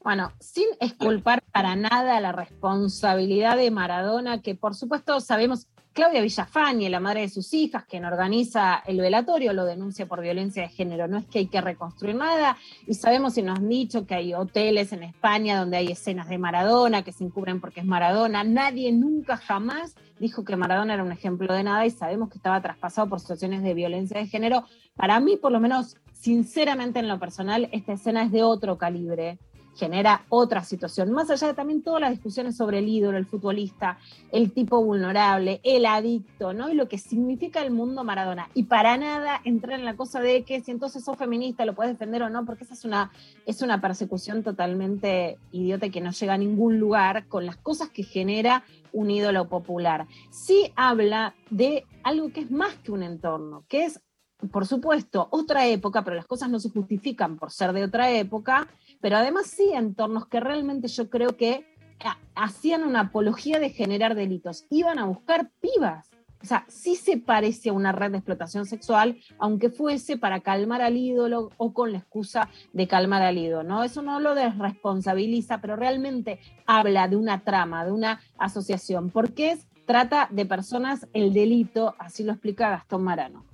Bueno, sin esculpar para nada la responsabilidad de Maradona, que por supuesto sabemos, Claudia Villafañe, la madre de sus hijas, quien organiza el velatorio, lo denuncia por violencia de género. No es que hay que reconstruir nada, y sabemos y nos han dicho que hay hoteles en España donde hay escenas de Maradona que se encubren porque es Maradona. Nadie nunca jamás dijo que Maradona era un ejemplo de nada y sabemos que estaba traspasado por situaciones de violencia de género. Para mí, por lo menos, sinceramente en lo personal, esta escena es de otro calibre genera otra situación, más allá de también todas las discusiones sobre el ídolo, el futbolista, el tipo vulnerable, el adicto, ¿no? Y lo que significa el mundo Maradona. Y para nada entrar en la cosa de que si entonces sos feminista lo puedes defender o no, porque esa es una, es una persecución totalmente idiota que no llega a ningún lugar con las cosas que genera un ídolo popular. Sí habla de algo que es más que un entorno, que es por supuesto, otra época, pero las cosas no se justifican por ser de otra época, pero además sí entornos que realmente yo creo que ha- hacían una apología de generar delitos, iban a buscar pibas. O sea, sí se parece a una red de explotación sexual, aunque fuese para calmar al ídolo o con la excusa de calmar al ídolo, ¿no? Eso no lo desresponsabiliza, pero realmente habla de una trama, de una asociación, porque es, trata de personas el delito, así lo explica Gastón Marano.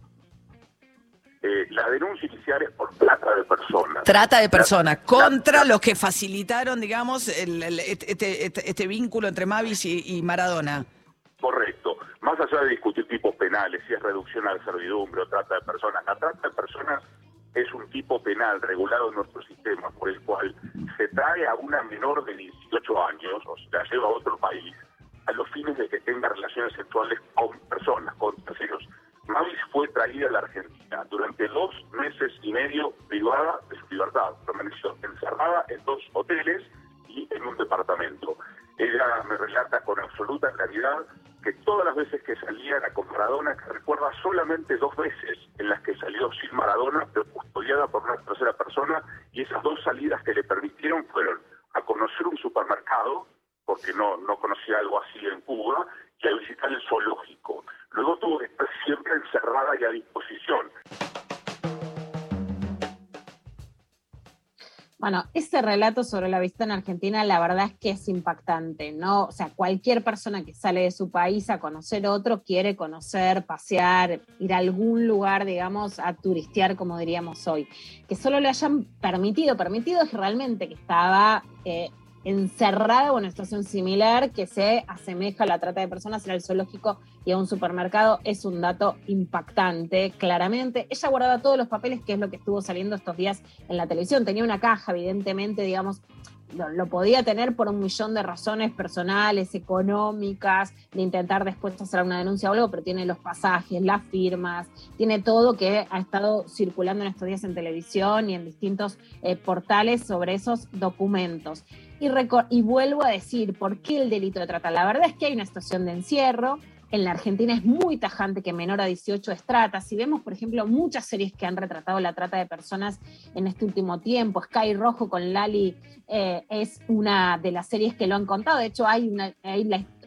Eh, la denuncia inicial es por plata de personas. Trata de personas contra los que facilitaron, digamos, el- el- este, este- este vínculo entre Mavis y, y Maradona. Correcto. Más allá de discutir tipos penales, si es reducción a la servidumbre o trata de personas. La trata de personas es un tipo penal regulado en nuestro sistema por el cual se trae a una menor de 18 años o se la lleva a otro país a los fines de que tenga relaciones sexuales con personas, con terceros. Mavis fue traída a la Argentina durante dos meses y medio privada de su libertad. Permaneció encerrada en dos hoteles y en un departamento. Ella me relata con absoluta claridad que todas las veces que salía era con Maradona, que recuerda solamente dos veces en las que salió sin Maradona, pero custodiada por una tercera persona, y esas dos salidas que le permitieron fueron a conocer un supermercado, porque no, no conocía algo así en Cuba, y a visitar el zoológico. Luego que estar siempre encerrada y a disposición. Bueno, ese relato sobre la visita en Argentina, la verdad es que es impactante, ¿no? O sea, cualquier persona que sale de su país a conocer otro quiere conocer, pasear, ir a algún lugar, digamos, a turistear, como diríamos hoy. Que solo le hayan permitido, permitido es realmente que estaba eh, encerrada o en una situación similar que se asemeja a la trata de personas en el zoológico y a un supermercado es un dato impactante, claramente. Ella guardaba todos los papeles, que es lo que estuvo saliendo estos días en la televisión. Tenía una caja, evidentemente, digamos, lo, podía tener por un millón de razones personales, económicas, de intentar después hacer una denuncia o algo, pero tiene los pasajes, las firmas, tiene todo que ha estado circulando en estos días en televisión y en distintos eh, portales sobre esos documentos. Y, vuelvo a decir, ¿por qué el delito de trata? La verdad es que hay una situación de encierro, en la Argentina es muy tajante que menor a 18 es trata. Si vemos, por ejemplo, muchas series que han retratado la trata de personas en este último tiempo, Sky Rojo con Lali eh, es una de las series que lo han contado. De hecho, hay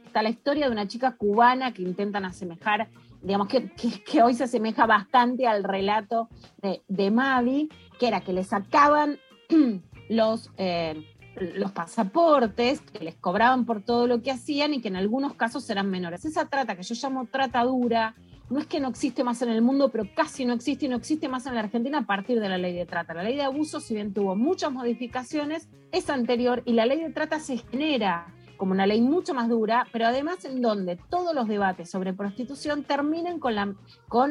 está la historia de una chica cubana que intentan asemejar, digamos que hoy se asemeja bastante al relato de, de Mavi, que era que le sacaban *clears throat* los... Eh, los pasaportes que les cobraban por todo lo que hacían y que en algunos casos eran menores. Esa trata que yo llamo trata dura, no es que no existe más en el mundo, pero casi no existe y no existe más en la Argentina a partir de la ley de trata. La ley de abuso, si bien tuvo muchas modificaciones, es anterior y la ley de trata se genera como una ley mucho más dura, pero además en donde todos los debates sobre prostitución terminen con, la,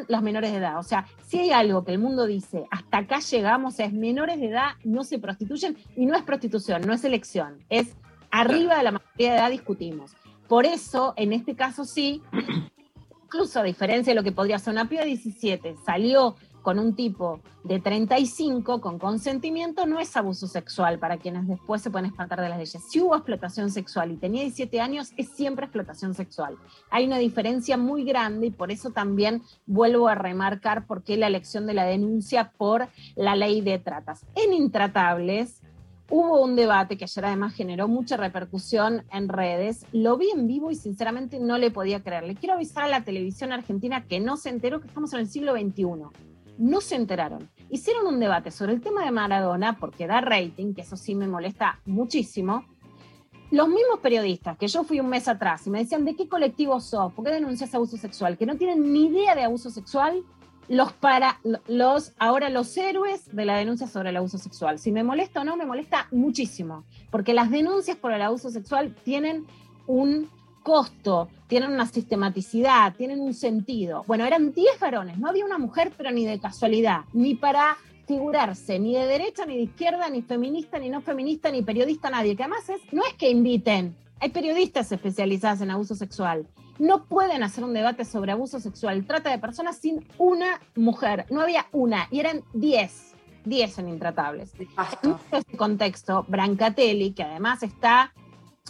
las menores de edad. O sea, si hay algo que el mundo dice, hasta acá llegamos, es menores de edad no se prostituyen y no es prostitución, no es elección, es arriba de la mayoría de edad discutimos. Por eso, en este caso sí, *clears throat* incluso a diferencia de lo que podría ser una piba de 17, salió con un tipo de 35 con consentimiento no es abuso sexual para quienes después se pueden espantar de las leyes. Si hubo explotación sexual y tenía 17 años, es siempre explotación sexual. Hay una diferencia muy grande y por eso también vuelvo a remarcar por qué la elección de la denuncia por la ley de tratas. En Intratables, Hubo un debate que ayer además generó mucha repercusión en redes. Lo vi en vivo y sinceramente no le podía creer. Le quiero avisar a la televisión argentina que no se enteró que estamos en el siglo XXI no se enteraron. Hicieron un debate sobre el tema de Maradona, porque da rating, que eso sí me molesta muchísimo. Los mismos periodistas que yo fui un mes atrás y me decían, ¿de qué colectivo sos? ¿Por qué denuncias abuso sexual? Que no tienen ni idea de abuso sexual, los para, los, ahora los héroes de la denuncia sobre el abuso sexual. Si me molesta o no, me molesta muchísimo, porque las denuncias por el abuso sexual tienen un costo, tienen una sistematicidad, tienen un sentido. Bueno, eran 10 varones, no había una mujer, pero ni de casualidad, ni para figurarse, ni de derecha, ni de izquierda, ni feminista, ni no feminista, ni periodista, nadie. Que además es, no es que inviten, hay periodistas especializados en abuso sexual. No pueden hacer un debate sobre abuso sexual, trata de personas sin una mujer. No había una, y eran 10. 10 en Intratables. En este contexto, Brancatelli, que además está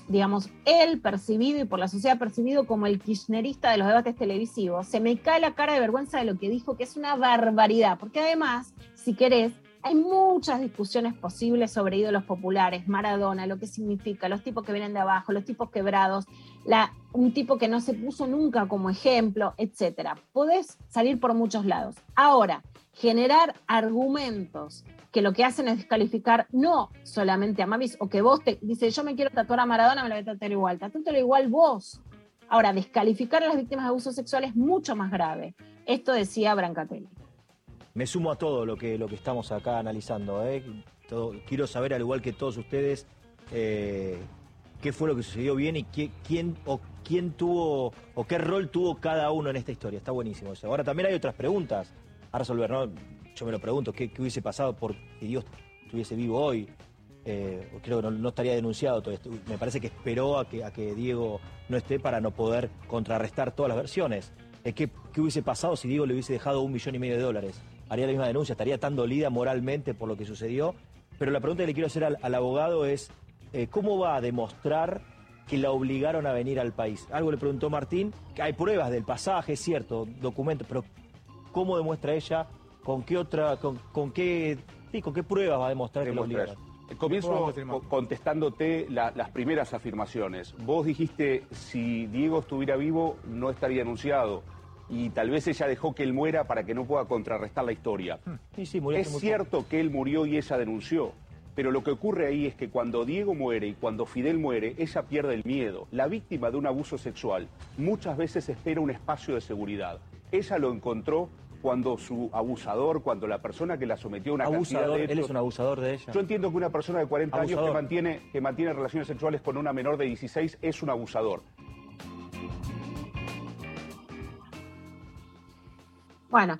digamos, él percibido y por la sociedad percibido como el kirchnerista de los debates televisivos, se me cae la cara de vergüenza de lo que dijo, que es una barbaridad, porque además, si querés, hay muchas discusiones posibles sobre ídolos populares, Maradona, lo que significa, los tipos que vienen de abajo, los tipos quebrados, un tipo que no se puso nunca como ejemplo, etcétera. Podés salir por muchos lados. Ahora, generar argumentos que lo que hacen es descalificar no solamente a Mavis o que vos te dice yo me quiero tatuar a Maradona, me lo voy a tatuar igual, tatúatelo igual vos. Ahora, descalificar a las víctimas de abuso sexual es mucho más grave. Esto decía Brancatelli. Me sumo a todo lo que, lo que estamos acá analizando. ¿eh? Quiero saber, al igual que todos ustedes, eh, qué fue lo que sucedió bien y qué- quién o quién tuvo o qué rol tuvo cada uno en esta historia. Está buenísimo eso. Ahora también hay otras preguntas a resolver, ¿no? Yo me lo pregunto, ¿qué, hubiese pasado por si Dios estuviese vivo hoy? Eh, creo que no, estaría denunciado todo esto. Me parece que esperó a que, a que Diego no esté para no poder contrarrestar todas las versiones. Eh, ¿qué, qué hubiese pasado si Diego le hubiese dejado un millón y medio de dólares? ¿Haría la misma denuncia? ¿Estaría tan dolida moralmente por lo que sucedió? Pero la pregunta que le quiero hacer al, al abogado es, eh, ¿cómo va a demostrar que la obligaron a venir al país? Algo le preguntó Martín, que hay pruebas del pasaje, es cierto, documentos, pero ¿cómo demuestra ella? ¿Con qué otra, con, con qué, sí, con qué pruebas va a demostrar que Demostrar. obligaron? Comienzo co- contestándote la- las primeras afirmaciones. Vos dijiste, si Diego estuviera vivo, no estaría anunciado. Y tal vez ella dejó que él muera para que no pueda contrarrestar la historia. Sí, sí, murió Es cierto que él murió y ella denunció. Pero lo que ocurre ahí es que cuando Diego muere y cuando Fidel muere, ella pierde el miedo. La víctima de un abuso sexual muchas veces espera un espacio de seguridad. Ella lo encontró cuando su abusador, cuando la persona que la sometió a una cantidad Abusador, de él es hechos- un abusador de ella. yo entiendo que una persona de 40 años que mantiene, que mantiene relaciones sexuales con una menor de 16 es un abusador. Bueno,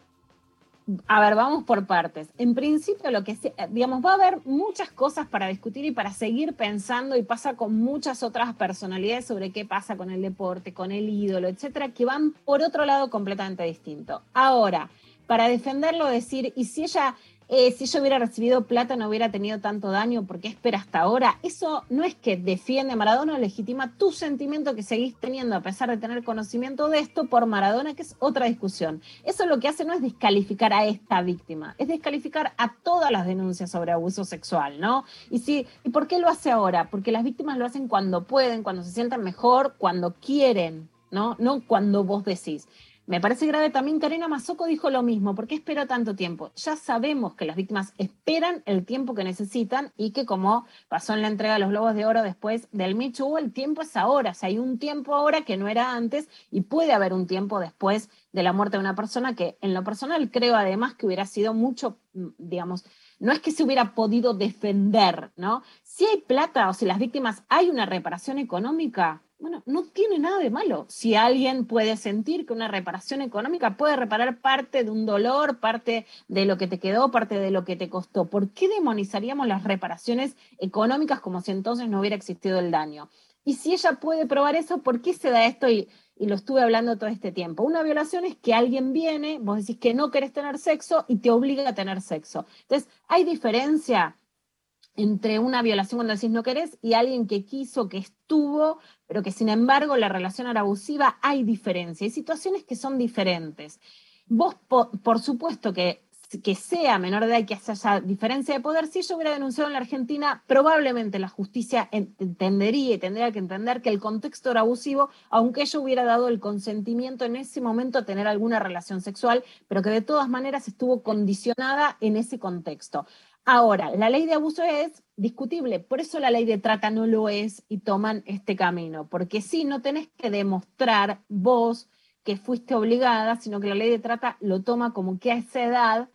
a ver, vamos por partes. En principio, lo que digamos, va a haber muchas cosas para discutir y para seguir pensando, y pasa con muchas otras personalidades sobre qué pasa con el deporte, con el ídolo, etcétera, que van por otro lado completamente distinto. Ahora, para defenderlo, decir, y si ella, eh, si ella hubiera recibido plata, no hubiera tenido tanto daño, ¿por qué espera hasta ahora? Eso no es que defiende a Maradona legitima tu sentimiento que seguís teniendo a pesar de tener conocimiento de esto por Maradona, que es otra discusión. Eso lo que hace no es descalificar a esta víctima, es descalificar a todas las denuncias sobre abuso sexual, ¿no? Y, si, ¿y por qué lo hace ahora? Porque las víctimas lo hacen cuando pueden, cuando se sientan mejor, cuando quieren, ¿no? No cuando vos decís. Me parece grave también que Arena dijo lo mismo. ¿Por qué esperó tanto tiempo? Ya sabemos que las víctimas esperan el tiempo que necesitan y que como pasó en la entrega de los Globos de Oro después del Michu, el tiempo es ahora. O sea, hay un tiempo ahora que no era antes y puede haber un tiempo después de la muerte de una persona que en lo personal creo además que hubiera sido mucho, mm, digamos, no es que se hubiera podido defender, ¿no? Si hay plata o si las víctimas hay una reparación económica, bueno, no tiene nada de malo. Si alguien puede sentir que una reparación económica puede reparar parte de un dolor, parte de lo que te quedó, parte de lo que te costó, ¿por qué demonizaríamos las reparaciones económicas como si entonces no hubiera existido el daño? Y si ella puede probar eso, ¿por qué se da esto? Y, lo estuve hablando todo este tiempo. Una violación es que alguien viene, vos decís que no querés tener sexo y te obliga a tener sexo. Entonces, ¿hay diferencia entre una violación cuando decís no querés y alguien que quiso, que estuvo, pero que sin embargo la relación abusiva? Hay diferencia, hay situaciones que son diferentes. Vos, po- por supuesto que que sea menor de edad y que haya diferencia de poder, si ella hubiera denunciado en la Argentina, probablemente la justicia en- entendería y tendría que entender que el contexto era abusivo, aunque ella hubiera dado el consentimiento en ese momento a tener alguna relación sexual, pero que de todas maneras estuvo condicionada en ese contexto. Ahora, la ley de abuso es discutible, por eso la ley de trata no lo es y toman este camino, porque sí, no tenés que demostrar vos que fuiste obligada, sino que la ley de trata lo toma como que a esa edad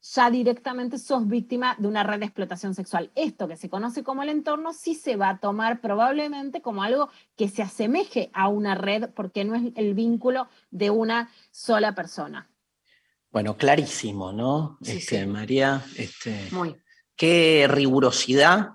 ya directamente sos víctima de una red de explotación sexual. Esto que se conoce como el entorno sí se va a tomar probablemente como algo que se asemeje a una red porque no es el vínculo de una sola persona. Bueno, clarísimo, ¿no? este, María, este, Muy. qué rigurosidad,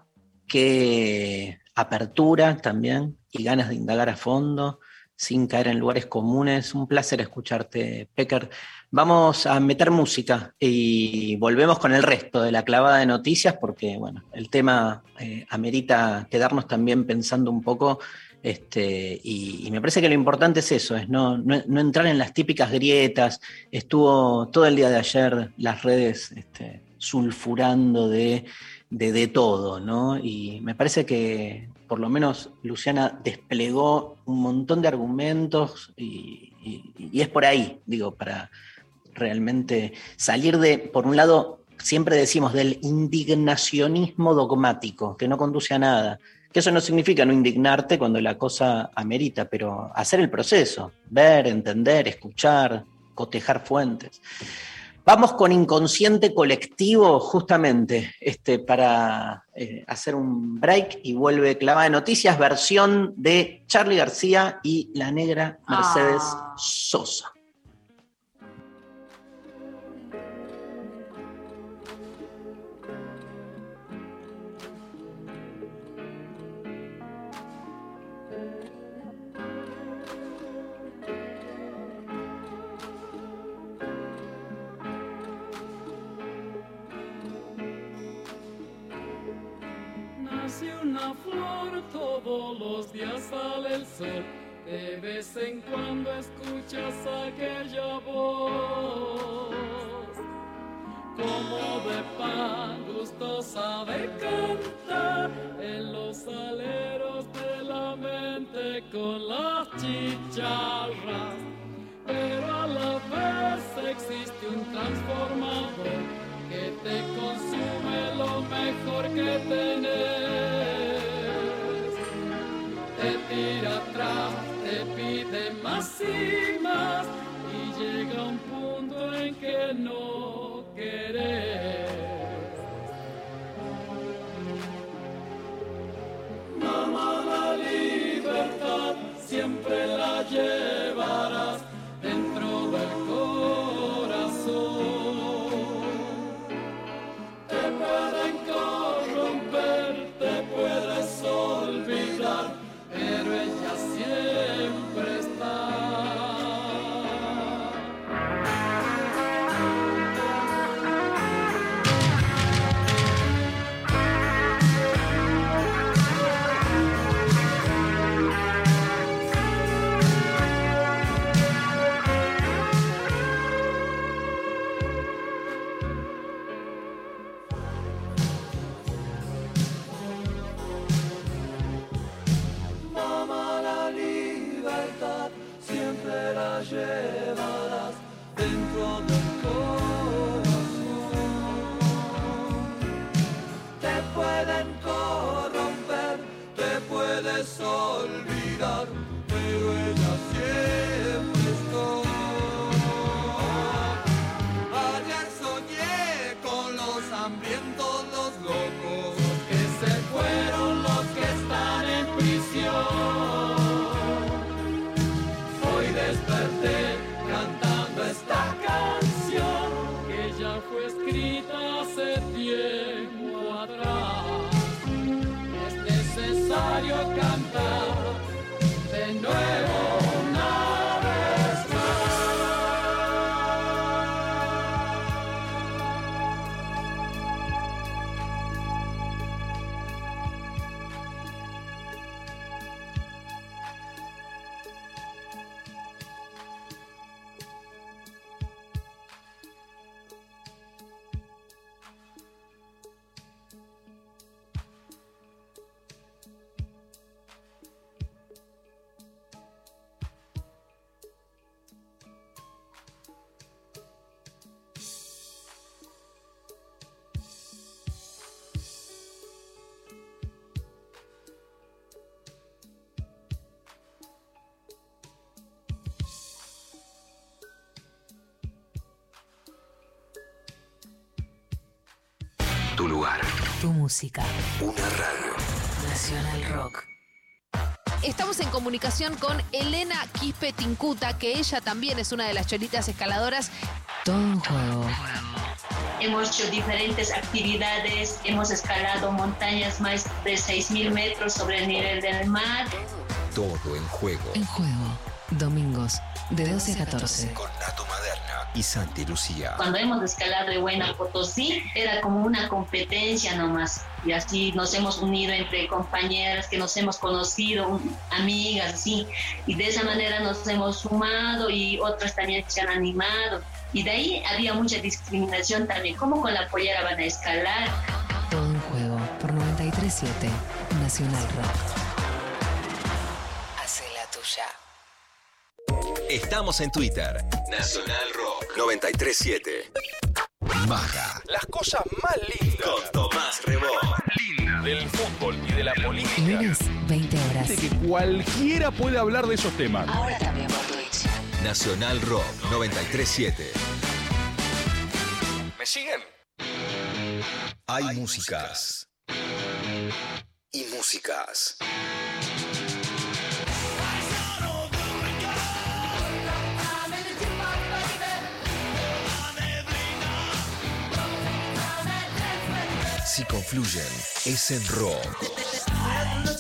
qué apertura también y ganas de indagar a fondo sin caer en lugares comunes. Un placer escucharte, Pecker. Vamos a meter música y volvemos con el resto de la clavada de noticias porque, bueno, el tema eh, amerita quedarnos también pensando un poco este, y, me parece que lo importante es eso, es no, no- no entrar en las típicas grietas. Estuvo todo el día de ayer las redes este, sulfurando de, de, todo, ¿no? Y me parece que por lo menos Luciana desplegó un montón de argumentos y es por ahí, digo, para realmente salir de, por un lado, siempre decimos del indignacionismo dogmático, que no conduce a nada. Que eso no significa no indignarte cuando la cosa amerita, pero hacer el proceso, ver, entender, escuchar, cotejar fuentes. Vamos con inconsciente colectivo, justamente, este, para eh, hacer un break y vuelve clavada de noticias, versión de Charlie García y la negra Mercedes Ah. Sosa. Todos los días sale el sol. De vez en cuando escuchas aquella voz, como de pan gustosa de cantar en los aleros de la mente con las chicharras. Pero a la vez existe un transformador que te consume lo mejor que tenés. Te tira atrás, te pide más y más y llega un punto en que no querés. Mamá, la libertad siempre la llevarás Tu lugar. Tu música. Una radio. Nacional Rock. Estamos en comunicación con Elena Quispe Tincuta, que ella también es una de las cholitas escaladoras. Todo un juego. Hemos hecho diferentes actividades, hemos escalado montañas más de 6.000 metros sobre el nivel del mar. Todo en juego. En juego. Domingos, de 12 a 14. Con Nato Maderna y Santi Lucía. Cuando hemos escalado en Buena Potosí, era como una competencia nomás. Y así nos hemos unido entre compañeras que nos hemos conocido, amigas, así. Y de esa manera nos hemos sumado y otras también se han animado. Y de ahí había mucha discriminación también. ¿Cómo con la pollera van a escalar? Todo un juego. Por 93.7. Nacional Rock. Hace la tuya. Estamos en Twitter. Nacional Rock 937. Maga. Las cosas más lindas. Con Tomás Rebó. Linda del fútbol y de la política. Lunes, 20 horas. De que cualquiera puede hablar de esos temas. Ahora también por Twitch. Nacional Rock 937. siguen? Hay músicas. Y músicas. Si confluyen, es en rock.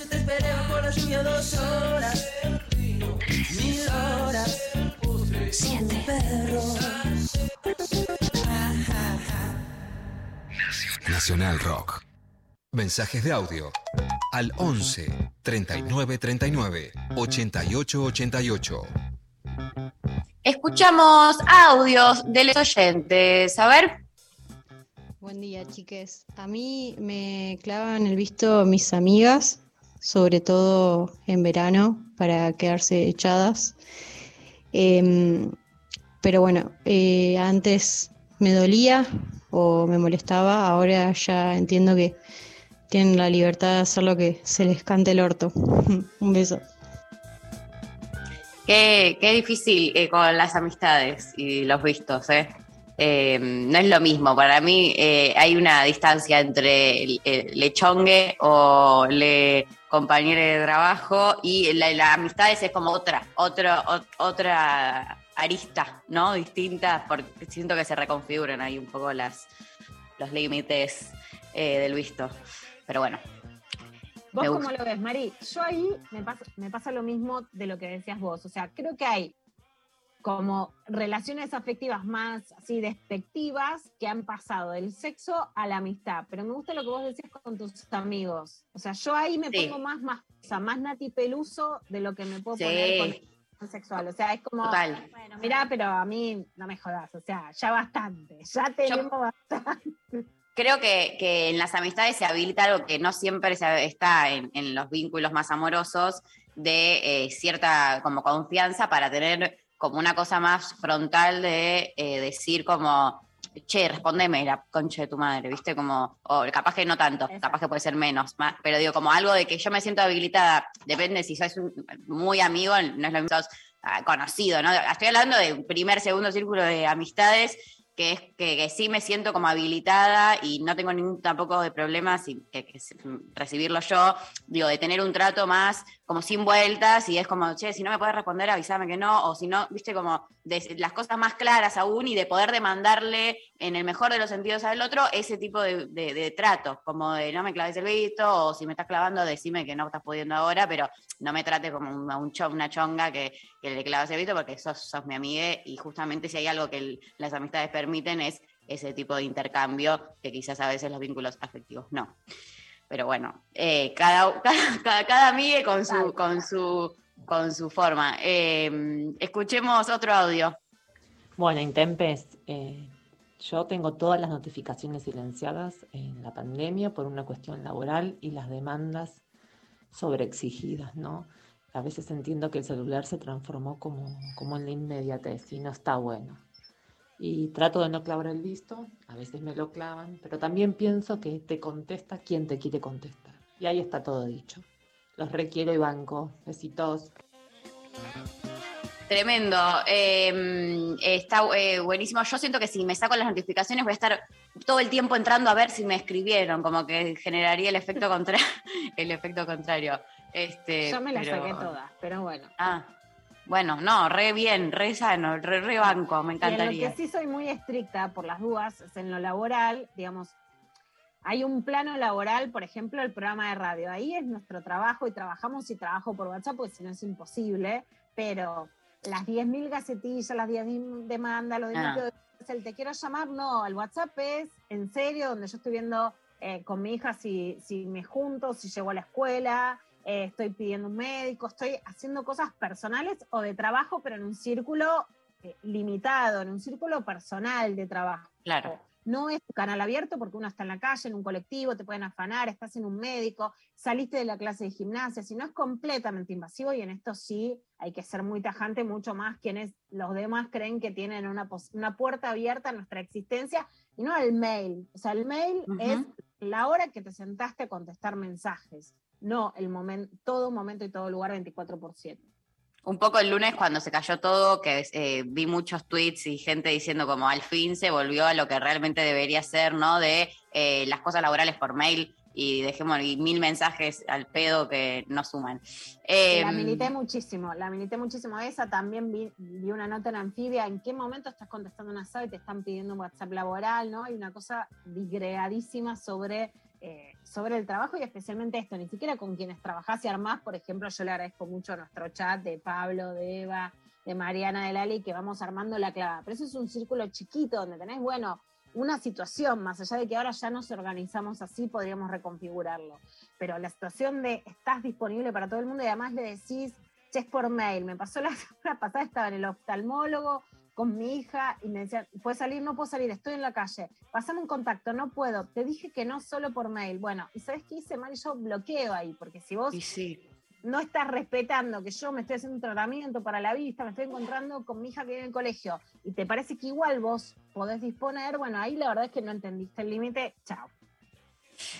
Te la lluvia dos horas, mil horas. Nacional Rock. Mensajes de audio al 11 39 39 88 88. Escuchamos audios de los oyentes. A ver. Buen día, chiques. A mí me clavan el visto mis amigas, sobre todo en verano, para quedarse echadas. Em, pero bueno, eh, antes me dolía o me molestaba, ahora ya entiendo que tienen la libertad de hacer lo que se les cante el orto. *laughs* Un beso. Qué, qué difícil eh, con las amistades y los vistos, ¿eh? Eh, no es lo mismo. Para mí eh, hay una distancia entre el, el lechongue o le compañero de trabajo y la, la amistades es como otra, otra, ot- otra arista, ¿no? Distinta, porque siento que se reconfiguran ahí un poco las, los límites eh, del visto. Pero bueno. ¿Vos cómo lo ves, Mari? Yo ahí me pasa, me pasa lo mismo de lo que decías vos. O sea, creo que hay como relaciones afectivas más así despectivas que han pasado del sexo a la amistad. Pero me gusta lo que vos decías con tus amigos. O sea, yo ahí me Sí. pongo más, más, o sea, más Nati Peluso de lo que me puedo Sí. poner con el sexual. O sea, es como, Total. bueno, mirá, pero a mí no me jodas. O sea, ya bastante, ya tenemos bastante. Creo que, que en las amistades se habilita algo que no siempre se- está en, en los vínculos más amorosos, de eh, cierta como confianza para tener como una cosa más frontal de eh, decir como, che, respondeme la concha de tu madre, ¿viste? Como, o capaz que no tanto, capaz que puede ser menos, más, pero digo, como algo de que yo me siento habilitada, depende si sos un- muy amigo, no es lo mismo sos ah, conocido, ¿no? Estoy hablando de primer, segundo círculo de amistades que es que, que sí me siento como habilitada y no tengo ningún tampoco de problema sin que, que se- recibirlo yo, digo, de tener un trato más como sin vueltas y es como, che, si no me puedes responder, avísame que no, o si no, viste, como de las cosas más claras aún y de poder demandarle en el mejor de los sentidos al otro ese tipo de, de, de trato, como de no me claves el visto, o si me estás clavando, decime que no estás pudiendo ahora, pero no me trate como un, un una chonga que, que le clavas el visto porque sos, sos mi amiga y justamente si hay algo que las amistades permiten es ese tipo de intercambio que quizás a veces los vínculos afectivos no. Pero bueno, eh, cada, *laughs* cada, cada, con su, con su, con su forma. Eh, escuchemos otro audio. Bueno, Intempes, eh, yo tengo todas las notificaciones silenciadas en la pandemia por una cuestión laboral y las demandas sobreexigidas, ¿no? A veces entiendo que el celular se transformó como, como en la inmediatez y no está bueno. Y trato de no clavar el visto, a veces me lo clavan, pero también pienso que te contesta quien te quiere contestar. Y ahí está todo dicho. Los requiero y banco. Besitos. Tremendo. Eh, está eh, buenísimo. Yo siento que si me saco las notificaciones voy a estar todo el tiempo entrando a ver si me escribieron, como que generaría el efecto contra *laughs* el efecto contrario. Este, Yo me las pero- saqué todas, pero bueno. Ah, bueno, no, re bien, re sano, re, re banco, me Y en lo encantaría. que sí soy muy estricta por las dudas es en lo laboral, digamos, hay un plano laboral, por ejemplo, el programa de radio. Ahí es nuestro trabajo y trabajamos y trabajo por WhatsApp, porque si no es imposible, pero las 10.000 gacetillas, las 10.000 demandas, los Ah. demás, el te quiero llamar, no, el WhatsApp es en serio, donde yo estoy viendo eh, con mi hija si, si me junto, si llego a la escuela, eh, estoy pidiendo un médico, estoy haciendo cosas personales o de trabajo, pero en un círculo eh, limitado, en un círculo personal de trabajo. Claro. No es un canal abierto porque uno está en la calle, en un colectivo, te pueden afanar, estás en un médico, saliste de la clase de gimnasia, si no es completamente invasivo y en esto sí hay que ser muy tajante, mucho más quienes los demás creen que tienen una, una puerta abierta a nuestra existencia y no al mail. O sea, el mail Ujú. es la hora que te sentaste a contestar mensajes, no el momento, todo momento y todo lugar 24 por 7. un poco el lunes cuando se cayó todo, que eh, vi muchos tweets y gente diciendo como al fin se volvió a lo que realmente debería ser, ¿no? De eh, las cosas laborales por mail y dejemos y mil mensajes al pedo que no suman. Eh, la milité muchísimo, la milité muchísimo esa. También vi, vi una nota en Anfibia. ¿En qué momento estás contestando una SAO y te están pidiendo un WhatsApp laboral? ¿no? Hay una cosa digregadísima sobre, eh, sobre el trabajo y especialmente esto. Ni siquiera con quienes trabajás y armás. Por ejemplo, yo le agradezco mucho a nuestro chat de Pablo, de Eva, de Mariana, de Lali, que vamos armando la clave. Pero eso es un círculo chiquito donde tenés, bueno, una situación, más allá de que ahora ya nos organizamos así, podríamos reconfigurarlo. Pero la situación de estás disponible para todo el mundo y además le decís, che, es por mail. Me pasó la *laughs* semana pasada, estaba en el oftalmólogo con mi hija y me decían, ¿puedes salir? No puedo salir, estoy en la calle. Pasame un contacto, no puedo. Te dije que no solo por mail. Bueno, ¿y sabes qué hice mal? Yo bloqueo ahí, porque si vos no estás respetando que yo me estoy haciendo un tratamiento para la vista, me estoy encontrando con mi hija que vive en el colegio y te parece que igual vos podés disponer, bueno, ahí la verdad es que no entendiste el límite, chao.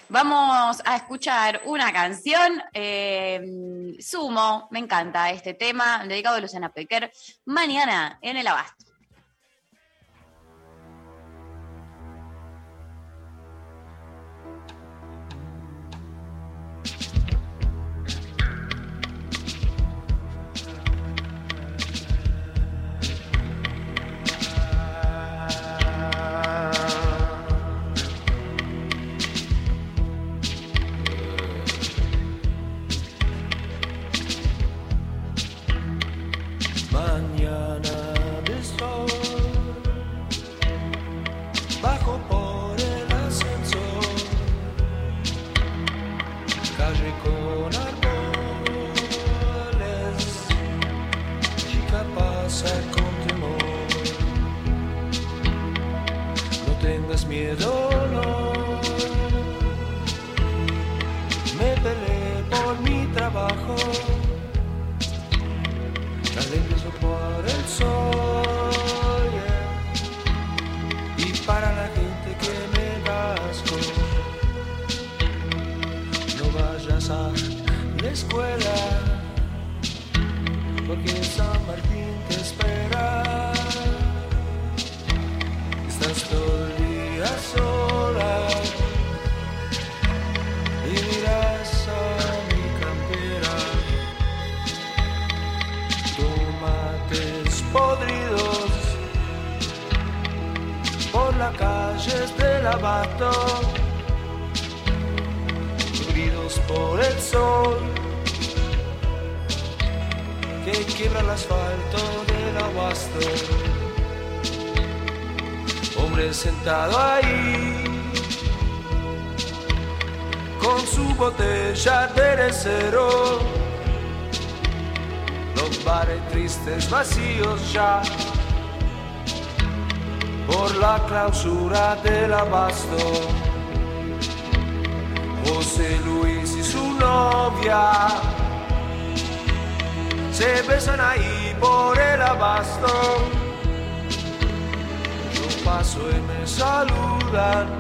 Vamos a escuchar una canción. eh, Sumo, me encanta este tema, dedicado a Luciana Pecker. Mañana en el Abasto. Cero los bares tristes vacíos ya por la clausura del abasto. José Luis y su novia se besan ahí por el abasto. Yo paso y me saludan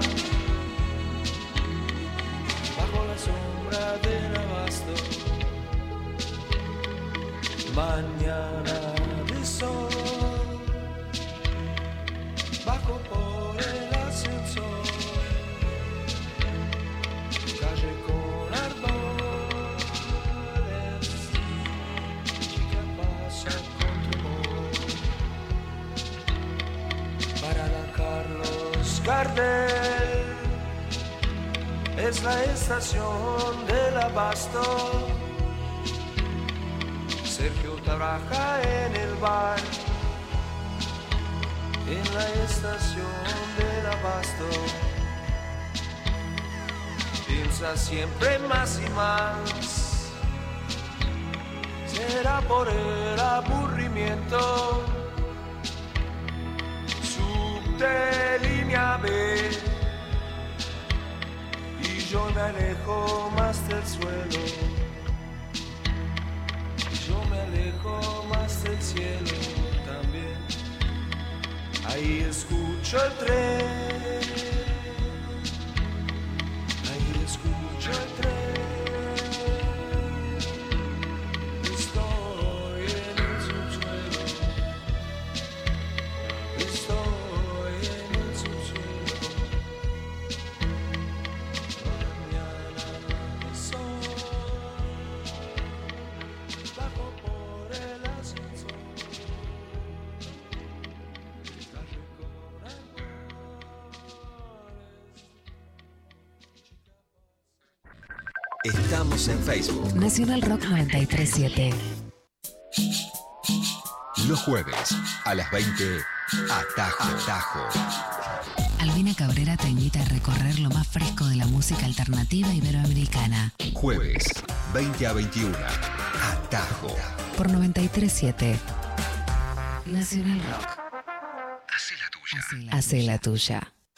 Facebook. Nacional Rock 937. Los jueves a las 20, Atajo. Atajo. Albina Cabrera te invita a recorrer lo más fresco de la música alternativa iberoamericana. Jueves, 20 a 21, Atajo. Por 937. Nacional Rock. Hace la tuya.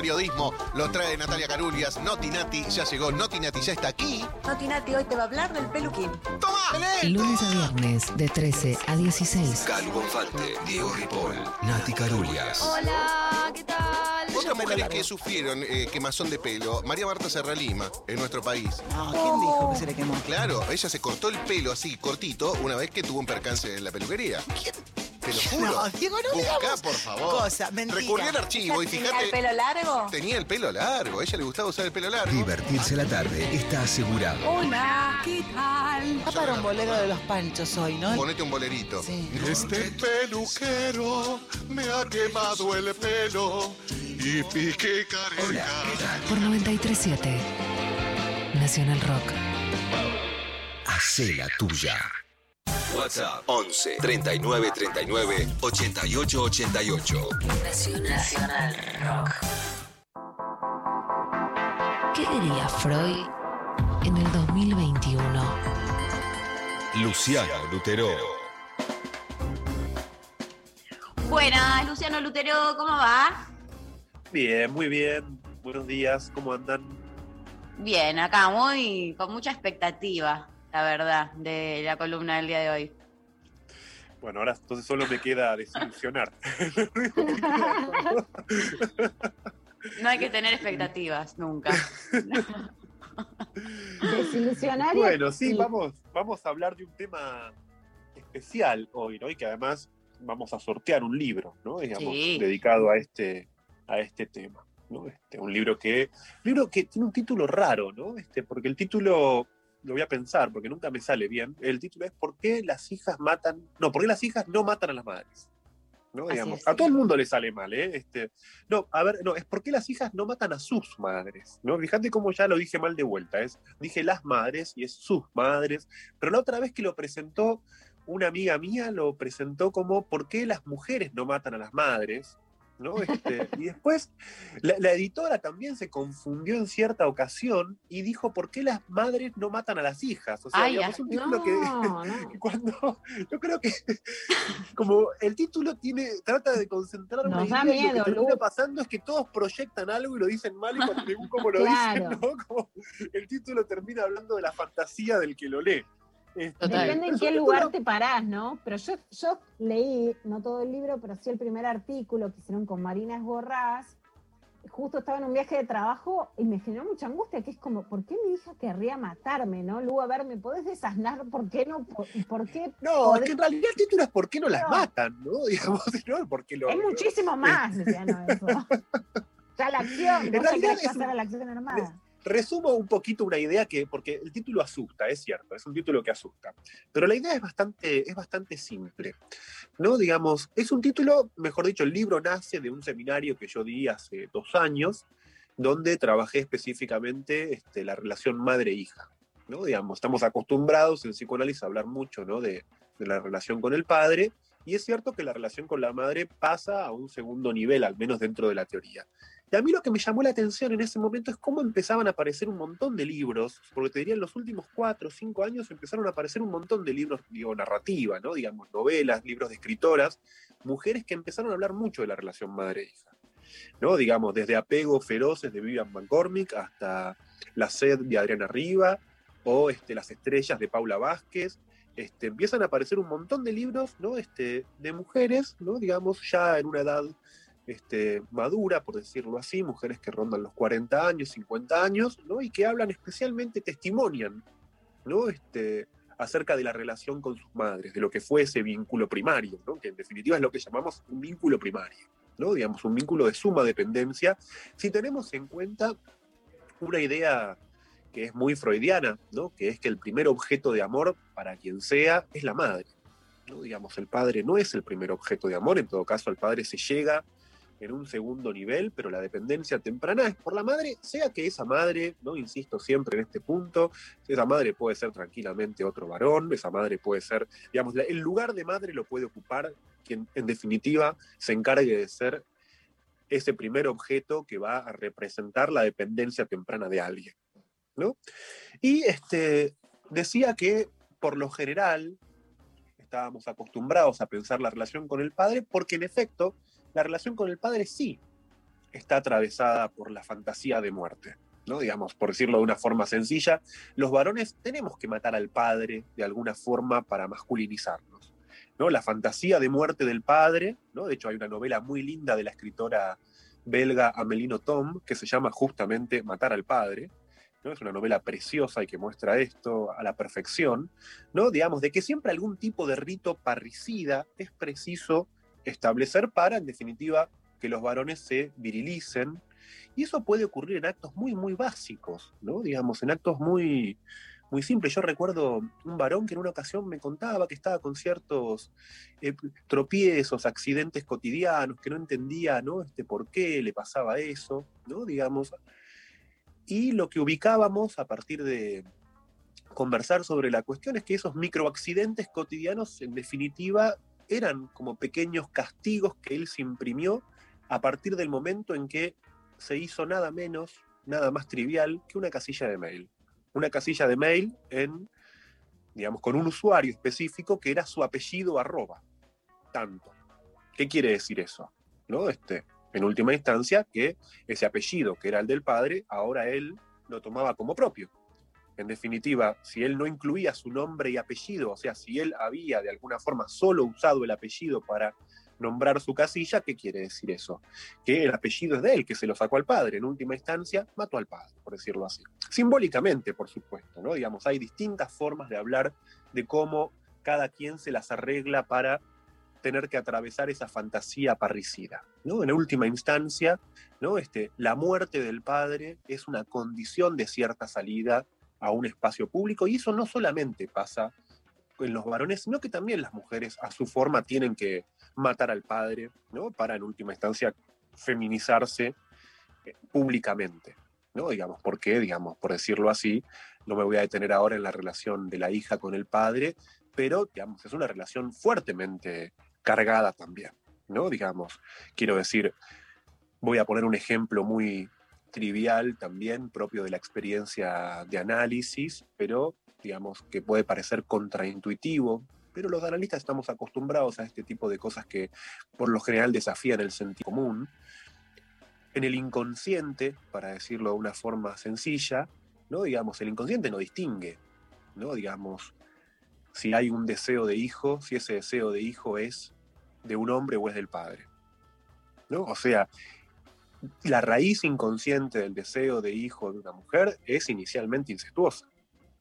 Periodismo lo trae Natalia Carulias. Noti Nati ya llegó. Noti Nati ya está aquí. Noti Nati hoy te va a hablar del peluquín. Lunes a viernes de 13 a 16. Calu Bonfante, Diego Ripoll, Nati Carulias. Hola, ¿qué tal? Otras mujeres que sufrieron eh, quemazón de pelo, María Marta Serralima, en nuestro país. ¿Quién dijo que se le quemó? Claro, ella se cortó el pelo así, cortito, una vez que tuvo un percance en la peluquería. ¿Quién? Te lo *laughs* juro. No, Diego, no digamos por favor. cosa, mentira. Recurrí al archivo y ¿Tenía fíjate. el pelo largo? Tenía el pelo largo, a ella le gustaba usar el pelo largo. Divertirse la tarde está asegurado. Hola, ¿qué tal? Va para un bolero de los panchos hoy, ¿no? Ponete un bolerito. Este peluquero me ha quemado el pelo y pique careca. Por 937. Nacional Rock. Hace la tuya. WhatsApp 11 39 39 88 88. Nacional Rock. ¿Qué diría Freud en el 2021? Luciano Lutero. Buenas, Luciano Lutero, ¿cómo va? Bien, muy bien. Buenos días, ¿cómo andan? Bien, acá muy con mucha expectativa, la verdad, de la columna del día de hoy. Bueno, ahora entonces solo me queda desilusionar. *laughs* No hay que tener expectativas nunca. *laughs* Desilusionario. Bueno, sí, vamos, vamos a hablar de un tema especial hoy, ¿no? Y que además vamos a sortear un libro, ¿no? Digamos, Sí. dedicado a este, a este tema. ¿no? Este, un libro que, libro que tiene un título raro, ¿no? Este, porque el título, lo voy a pensar, porque nunca me sale bien. El título es ¿Por qué las hijas matan? No, ¿por qué las hijas no matan a las madres? ¿no? Digamos, a todo el mundo le sale mal, ¿eh? Este, no, a ver, no, es por qué las hijas no matan a sus madres, ¿no? Fíjate cómo ya lo dije mal de vuelta, es, dije las madres y es sus madres, pero la otra vez que lo presentó una amiga mía, lo presentó como ¿por qué las mujeres no matan a las madres? ¿No? Este, y después la, la editora también se confundió en cierta ocasión y dijo ¿por qué las madres no matan a las hijas? O sea, Ay, digamos, ay, un título que, No, *laughs* cuando yo creo que *laughs* como el título tiene trata de concentrar una idea da y lo miedo, que termina pasando es que todos proyectan algo y lo dicen mal y cuando *laughs* según como lo Claro. dicen, ¿no? Como el título termina hablando de la fantasía del que lo lee. Este, Depende en qué lugar te parás, ¿no? Pero yo, yo leí, no todo el libro, pero sí el primer artículo que hicieron con Marina Esborrás. Justo estaba en un viaje de trabajo y me generó mucha angustia, que es como, ¿por qué mi hija querría matarme, no? Lu, a ver, ¿me podés desasnar? ¿Por qué no? ¿Por, por qué? No, es que en realidad el título es ¿por qué no las No. matan? ¿no? *laughs* Digamos, ¿no? Porque lo, Es muchísimo más, decía, no, eso. *laughs* Ya la acción, En realidad es pasar a la acción armada. Resumo un poquito una idea que, porque el título asusta, es cierto, es un título que asusta, pero la idea es bastante, es bastante simple, ¿no? Digamos, es un título, mejor dicho, el libro nace de un seminario que yo di hace dos años, donde trabajé específicamente este, la relación madre-hija, ¿no? Digamos, estamos acostumbrados en psicoanálisis a hablar mucho, ¿no? De, de la relación con el padre, y es cierto que la relación con la madre pasa a un segundo nivel, al menos dentro de la teoría. Y a mí lo que me llamó la atención en ese momento es cómo empezaban a aparecer un montón de libros, porque te diría en los últimos cuatro o cinco años empezaron a aparecer un montón de libros, digo, narrativa, ¿no? Digamos, novelas, libros de escritoras, mujeres que empezaron a hablar mucho de la relación madre-hija, ¿no? Digamos, desde Apego Feroces de Vivian McCormick hasta La Sed de Adriana Riva o este, Las Estrellas de Paula Vázquez, este, empiezan a aparecer un montón de libros ¿no? este, de mujeres, ¿no? digamos, ya en una edad este, madura, por decirlo así, mujeres que rondan los 40 años, 50 años, ¿no? y que hablan especialmente, testimonian ¿no? este, acerca de la relación con sus madres, de lo que fue ese vínculo primario, ¿no? que en definitiva es lo que llamamos un vínculo primario, ¿no? digamos, un vínculo de suma dependencia, si tenemos en cuenta una idea que es muy freudiana, ¿no? que es que el primer objeto de amor para quien sea es la madre. ¿no? Digamos, el padre no es el primer objeto de amor, en todo caso al padre se llega en un segundo nivel, pero la dependencia temprana es por la madre, sea que esa madre, no insisto siempre en este punto, esa madre puede ser tranquilamente otro varón, esa madre puede ser, digamos, el lugar de madre lo puede ocupar quien en definitiva se encargue de ser ese primer objeto que va a representar la dependencia temprana de alguien. ¿no? Y este, decía que por lo general estábamos acostumbrados a pensar la relación con el padre, porque en efecto la relación con el padre sí está atravesada por la fantasía de muerte. ¿no? Digamos, por decirlo de una forma sencilla, los varones tenemos que matar al padre de alguna forma para masculinizarnos. ¿no? La fantasía de muerte del padre, ¿no? de hecho hay una novela muy linda de la escritora belga Amelino Tom que se llama justamente Matar al padre, ¿no? Es una novela preciosa y que muestra esto a la perfección, ¿no? Digamos, de que siempre algún tipo de rito parricida es preciso establecer para, en definitiva, que los varones se virilicen. Y eso puede ocurrir en actos muy, muy básicos, ¿no? Digamos, en actos muy, muy simples. Yo recuerdo un varón que en una ocasión me contaba que estaba con ciertos eh, tropiezos, accidentes cotidianos, que no entendía, ¿no? Este, por qué le pasaba eso, ¿no? Digamos, y lo que ubicábamos a partir de conversar sobre la cuestión es que esos microaccidentes cotidianos, en definitiva, eran como pequeños castigos que él se imprimió a partir del momento en que se hizo nada menos, nada más trivial que una casilla de mail. Una casilla de mail en, digamos, con un usuario específico que era su apellido arroba. Tanto. ¿Qué quiere decir eso? ¿No? Este, en última instancia, que ese apellido, que era el del padre, ahora él lo tomaba como propio. En definitiva, si él no incluía su nombre y apellido, o sea, si él había de alguna forma solo usado el apellido para nombrar su casilla, ¿qué quiere decir eso? Que el apellido es de él, que se lo sacó al padre. En última instancia, mató al padre, por decirlo así. Simbólicamente, por supuesto, ¿no? Digamos, hay distintas formas de hablar de cómo cada quien se las arregla para tener que atravesar esa fantasía parricida. ¿no? En última instancia, ¿no? este, la muerte del padre es una condición de cierta salida a un espacio público y eso no solamente pasa en los varones, sino que también las mujeres a su forma tienen que matar al padre, ¿no? Para en última instancia feminizarse eh, públicamente, ¿no? Digamos, porque, digamos, por decirlo así, no me voy a detener ahora en la relación de la hija con el padre, pero, digamos, es una relación fuertemente cargada también, ¿no? Digamos, quiero decir, voy a poner un ejemplo muy trivial también, propio de la experiencia de análisis, pero, digamos, que puede parecer contraintuitivo, pero los analistas estamos acostumbrados a este tipo de cosas que por lo general desafían el sentido común. En el inconsciente, para decirlo de una forma sencilla, ¿no? Digamos, el inconsciente no distingue, ¿no? Digamos, si hay un deseo de hijo, si ese deseo de hijo es de un hombre o es del padre. ¿no? O sea, la raíz inconsciente del deseo de hijo de una mujer es inicialmente incestuosa.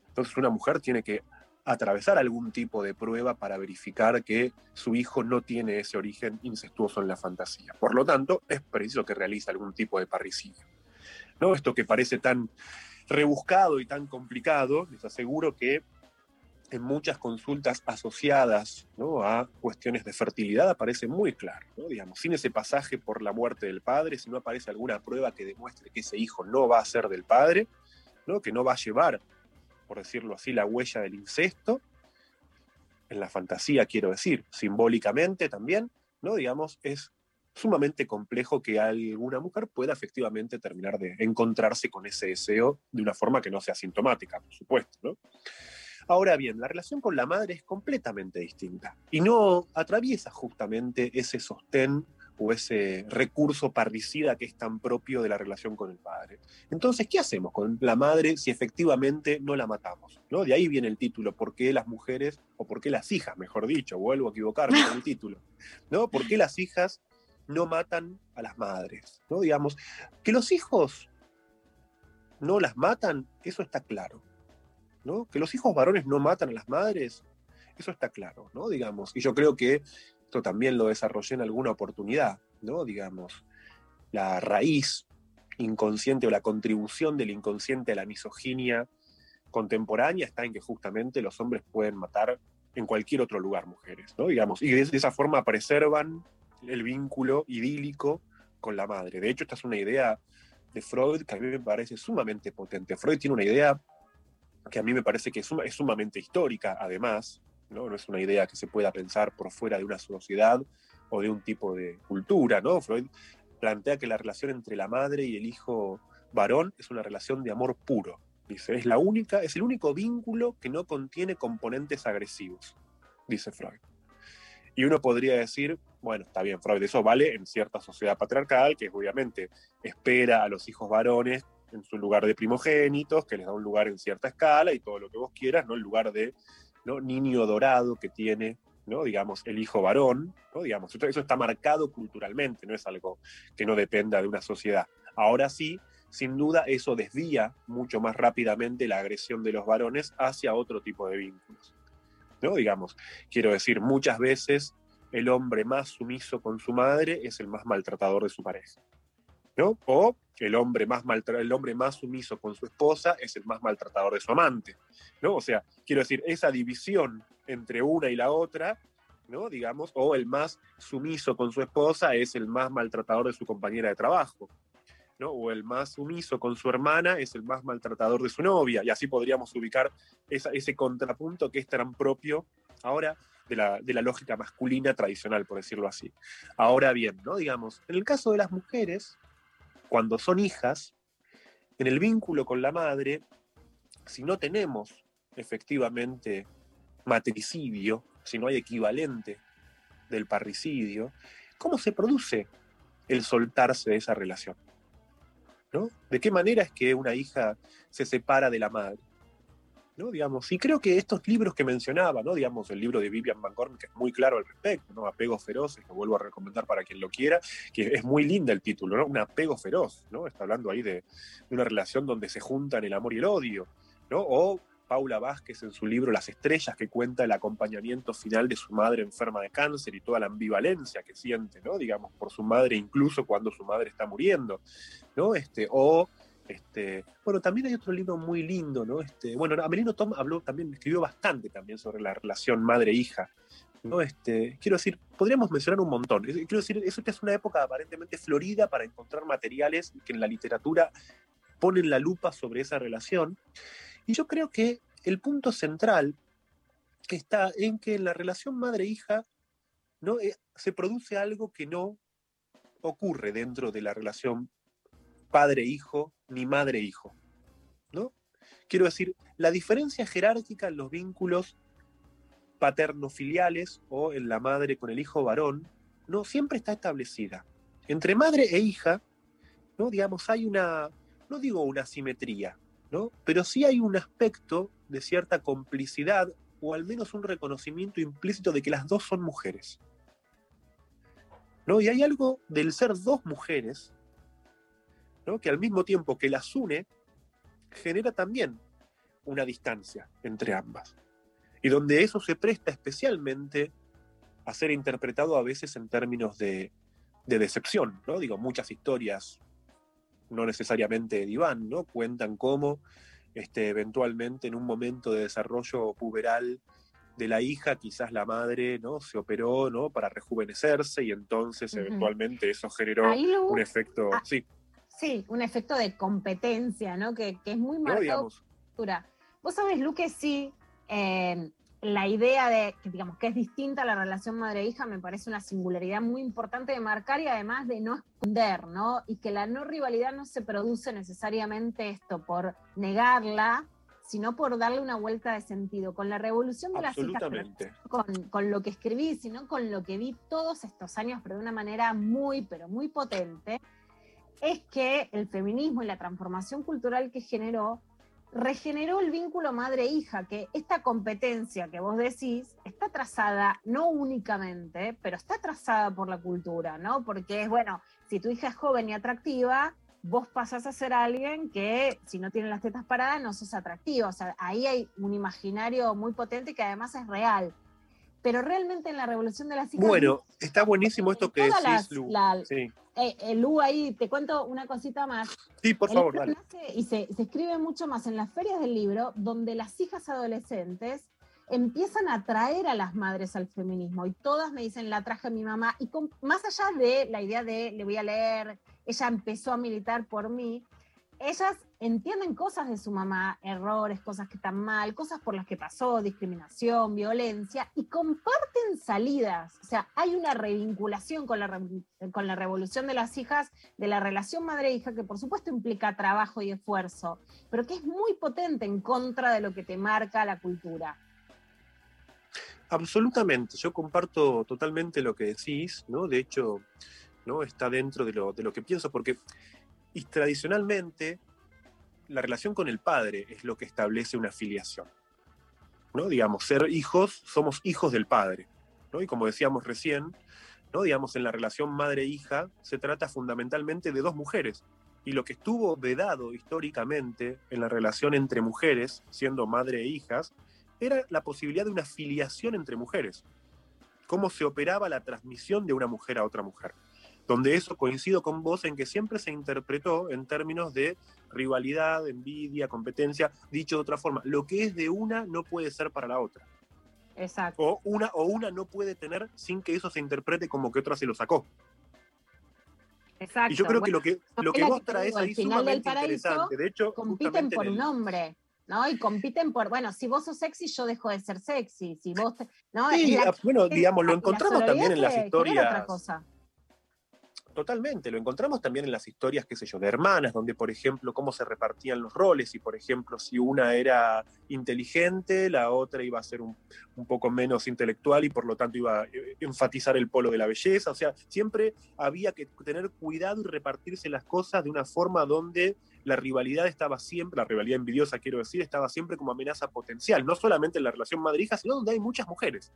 Entonces una mujer tiene que atravesar algún tipo de prueba para verificar que su hijo no tiene ese origen incestuoso en la fantasía. Por lo tanto, es preciso que realice algún tipo de parricidio. ¿No? Esto que parece tan rebuscado y tan complicado, les aseguro que en muchas consultas asociadas ¿no? a cuestiones de fertilidad aparece muy claro, ¿no? digamos, sin ese pasaje por la muerte del padre, si no aparece alguna prueba que demuestre que ese hijo no va a ser del padre, ¿no? que no va a llevar, por decirlo así, la huella del incesto, en la fantasía quiero decir, simbólicamente también, ¿no? digamos, es sumamente complejo que alguna mujer pueda efectivamente terminar de encontrarse con ese deseo de una forma que no sea sintomática, por supuesto, ¿no? Ahora bien, la relación con la madre es completamente distinta y no atraviesa justamente ese sostén o ese recurso parricida que es tan propio de la relación con el padre. Entonces, ¿qué hacemos con la madre si efectivamente no la matamos? ¿No? De ahí viene el título, ¿por qué las mujeres, o por qué las hijas, mejor dicho, vuelvo a equivocarme con el título, ¿no? ¿Por qué las hijas no matan a las madres, ¿no? Digamos, que los hijos no las matan, eso está claro, Que los hijos varones no matan a las madres, eso está claro, ¿no? Digamos, y yo creo que esto también lo desarrollé en alguna oportunidad, ¿no? Digamos, la raíz inconsciente o la contribución del inconsciente a la misoginia contemporánea está en que justamente los hombres pueden matar en cualquier otro lugar mujeres, ¿no? Digamos, y de esa forma preservan el vínculo idílico con la madre. De hecho, esta es una idea de Freud que a mí me parece sumamente potente. Freud tiene una idea que a mí me parece que es, suma- es sumamente histórica, además, ¿no? no es una idea que se pueda pensar por fuera de una sociedad o de un tipo de cultura, ¿no? Freud plantea que la relación entre la madre y el hijo varón es una relación de amor puro. Dice, es la única, es el único vínculo que no contiene componentes agresivos, dice Freud. Y uno podría decir, bueno, está bien, Freud, eso vale en cierta sociedad patriarcal, que obviamente espera a los hijos varones en su lugar de primogénitos, que les da un lugar en cierta escala y todo lo que vos quieras, ¿no? El lugar de ¿no? niño dorado que tiene, ¿no? Digamos, el hijo varón, ¿no? Digamos, eso, está marcado culturalmente, no es algo que no dependa de una sociedad. Ahora sí, sin duda, eso desvía mucho más rápidamente la agresión de los varones hacia otro tipo de vínculos. ¿no? Digamos, quiero decir, muchas veces el hombre más sumiso con su madre es el más maltratador de su pareja. ¿No? O el hombre, más el hombre más sumiso con su esposa es el más maltratador de su amante. ¿no? O sea, quiero decir, esa división entre una y la otra, ¿no? digamos, o el más sumiso con su esposa es el más maltratador de su compañera de trabajo. ¿no? O el más sumiso con su hermana es el más maltratador de su novia. Y así podríamos ubicar esa- ese contrapunto que es tan propio ahora de la, de la lógica masculina tradicional, por decirlo así. Ahora bien, ¿no? Digamos, en el caso de las mujeres, cuando son hijas, en el vínculo con la madre, si no tenemos efectivamente matricidio, si no hay equivalente del parricidio, ¿cómo se produce el soltarse de esa relación? ¿no? ¿De qué manera es que una hija se separa de la madre? ¿No? Digamos, y creo que estos libros que mencionaba, ¿no? Digamos, el libro de Vivian Van Gorn, que es muy claro al respecto, ¿no? Apegos feroces, lo vuelvo a recomendar para quien lo quiera, que es muy linda el título, ¿no? Un apego feroz, ¿no? Está hablando ahí de, de una relación donde se juntan el amor y el odio, ¿no? O Paula Vázquez en su libro Las Estrellas, que cuenta el acompañamiento final de su madre enferma de cáncer y toda la ambivalencia que siente, ¿no? Digamos, por su madre, incluso cuando su madre está muriendo, ¿no? Este, o, este, bueno, también hay otro libro muy lindo, ¿no? Este, bueno, Amelino Tom habló también, escribió bastante también sobre la relación madre-hija, ¿no? Este, quiero decir, podríamos mencionar un montón. Quiero decir, eso es una época aparentemente florida para encontrar materiales que en la literatura ponen la lupa sobre esa relación. Y yo creo que el punto central está en que en la relación madre-hija. Eh, se produce algo que no ocurre dentro de la relación padre-hijo ni madre-hijo. ¿no? Quiero decir, la diferencia jerárquica en los vínculos paterno-filiales o en la madre con el hijo varón, no siempre está establecida. Entre madre e hija, ¿no? digamos, hay una, no digo una simetría, ¿no? pero sí hay un aspecto de cierta complicidad o al menos un reconocimiento implícito de que las dos son mujeres. ¿no? Y hay algo del ser dos mujeres, ¿no? que al mismo tiempo que las une, genera también una distancia entre ambas. Y donde eso se presta especialmente a ser interpretado a veces en términos de, de decepción, ¿no? Digo, muchas historias, no necesariamente de diván, ¿no? Cuentan cómo este, eventualmente en un momento de desarrollo puberal de la hija, quizás la madre, ¿no? Se operó, ¿no? Para rejuvenecerse y entonces eventualmente eso generó lo- un efecto, Ah, sí, Sí, un efecto de competencia, ¿no? Que, que es muy marcado. Vos sabés, Lu, que sí, eh, la idea de que digamos que es distinta a la relación madre-hija me parece una singularidad muy importante de marcar y además de no esconder, ¿no? Y que la no rivalidad no se produce necesariamente esto por negarla, sino por darle una vuelta de sentido. Con la revolución de las hijas, con, con lo que escribí, sino con lo que vi todos estos años, pero de una manera muy, pero muy potente, es que el feminismo y la transformación cultural que generó regeneró el vínculo madre-hija, que esta competencia que vos decís está trazada no únicamente, pero está trazada por la cultura, ¿no? Porque es, bueno, si tu hija es joven y atractiva, vos pasás a ser alguien que si no tiene las tetas paradas no sos atractivo. O sea, ahí hay un imaginario muy potente que además es real. Pero realmente en la revolución de las hijas... Bueno, está buenísimo esto que decís, las- Lu. la- Sí. Eh, eh, Lu, ahí te cuento una cosita más. Sí, por El favor, dale. nace y se, se escribe mucho más en las ferias del libro, donde las hijas adolescentes empiezan a atraer a las madres al feminismo. Y todas me dicen, la traje a mi mamá. Y con- más allá de la idea de, le voy a leer, ella empezó a militar por mí, ellas entienden cosas de su mamá, errores, cosas que están mal, cosas por las que pasó, discriminación, violencia, y comparten salidas. O sea, hay una revinculación con la, con la revolución de las hijas, de la relación madre-hija, que por supuesto implica trabajo y esfuerzo, pero que es muy potente en contra de lo que te marca la cultura. Absolutamente, yo comparto totalmente lo que decís, ¿no? De hecho, ¿no? Está dentro de lo, de lo que pienso, porque y tradicionalmente la relación con el padre es lo que establece una filiación. ¿no? Digamos, ser hijos, somos hijos del padre. ¿no? Y como decíamos recién, ¿no? digamos, en la relación madre-hija se trata fundamentalmente de dos mujeres. Y lo que estuvo vedado históricamente en la relación entre mujeres, siendo madre e hijas, era la posibilidad de una filiación entre mujeres. Cómo se operaba la transmisión de una mujer a otra mujer. Donde eso coincido con vos en que siempre se interpretó en términos de rivalidad, envidia, competencia. Dicho de otra forma, lo que es de una no puede ser para la otra. Exacto. O una, o una no puede tener sin que eso se interprete como que otra se lo sacó. Exacto. Y yo creo que lo que, lo que vos traes ahí del sumamente paraíso interesante. De hecho, compiten por el- un hombre, ¿no? Y compiten por, bueno, si vos sos sexy, yo dejo de ser sexy. Si vos, te- ¿no? Sí, la- ah, bueno, digamos, lo encontramos también en las otra historias. cosa. Totalmente, lo encontramos también en las historias, qué sé yo, de hermanas, donde, por ejemplo, cómo se repartían los roles y, por ejemplo, si una era inteligente, la otra iba a ser un, un poco menos intelectual y por lo tanto iba a eh, enfatizar el polo de la belleza. O sea, siempre había que tener cuidado y repartirse las cosas de una forma donde la rivalidad estaba siempre, la rivalidad envidiosa quiero decir, estaba siempre como amenaza potencial, no solamente en la relación madre-hija, sino donde hay muchas mujeres.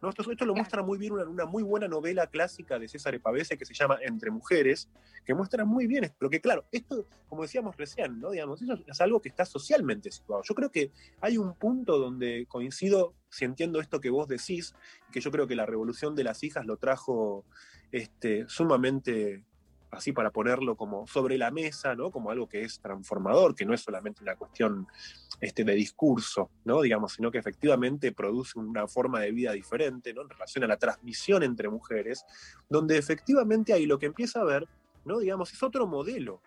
¿No? Esto, esto lo muestra muy bien una, una muy buena novela clásica de César Pavese que se llama Entre Mujeres, que muestra muy bien, pero que claro, esto, como decíamos recién, ¿no? Digamos, eso es algo que está socialmente situado. Yo creo que hay un punto donde coincido, si entiendo esto que vos decís, que yo creo que la revolución de las hijas lo trajo este, sumamente así para ponerlo como sobre la mesa, ¿no? Como algo que es transformador, que no es solamente una cuestión este, de discurso, ¿no? Digamos, sino que efectivamente produce una forma de vida diferente, ¿no? En relación a la transmisión entre mujeres, donde efectivamente ahí lo que empieza a ver, ¿no? Digamos, es otro modelo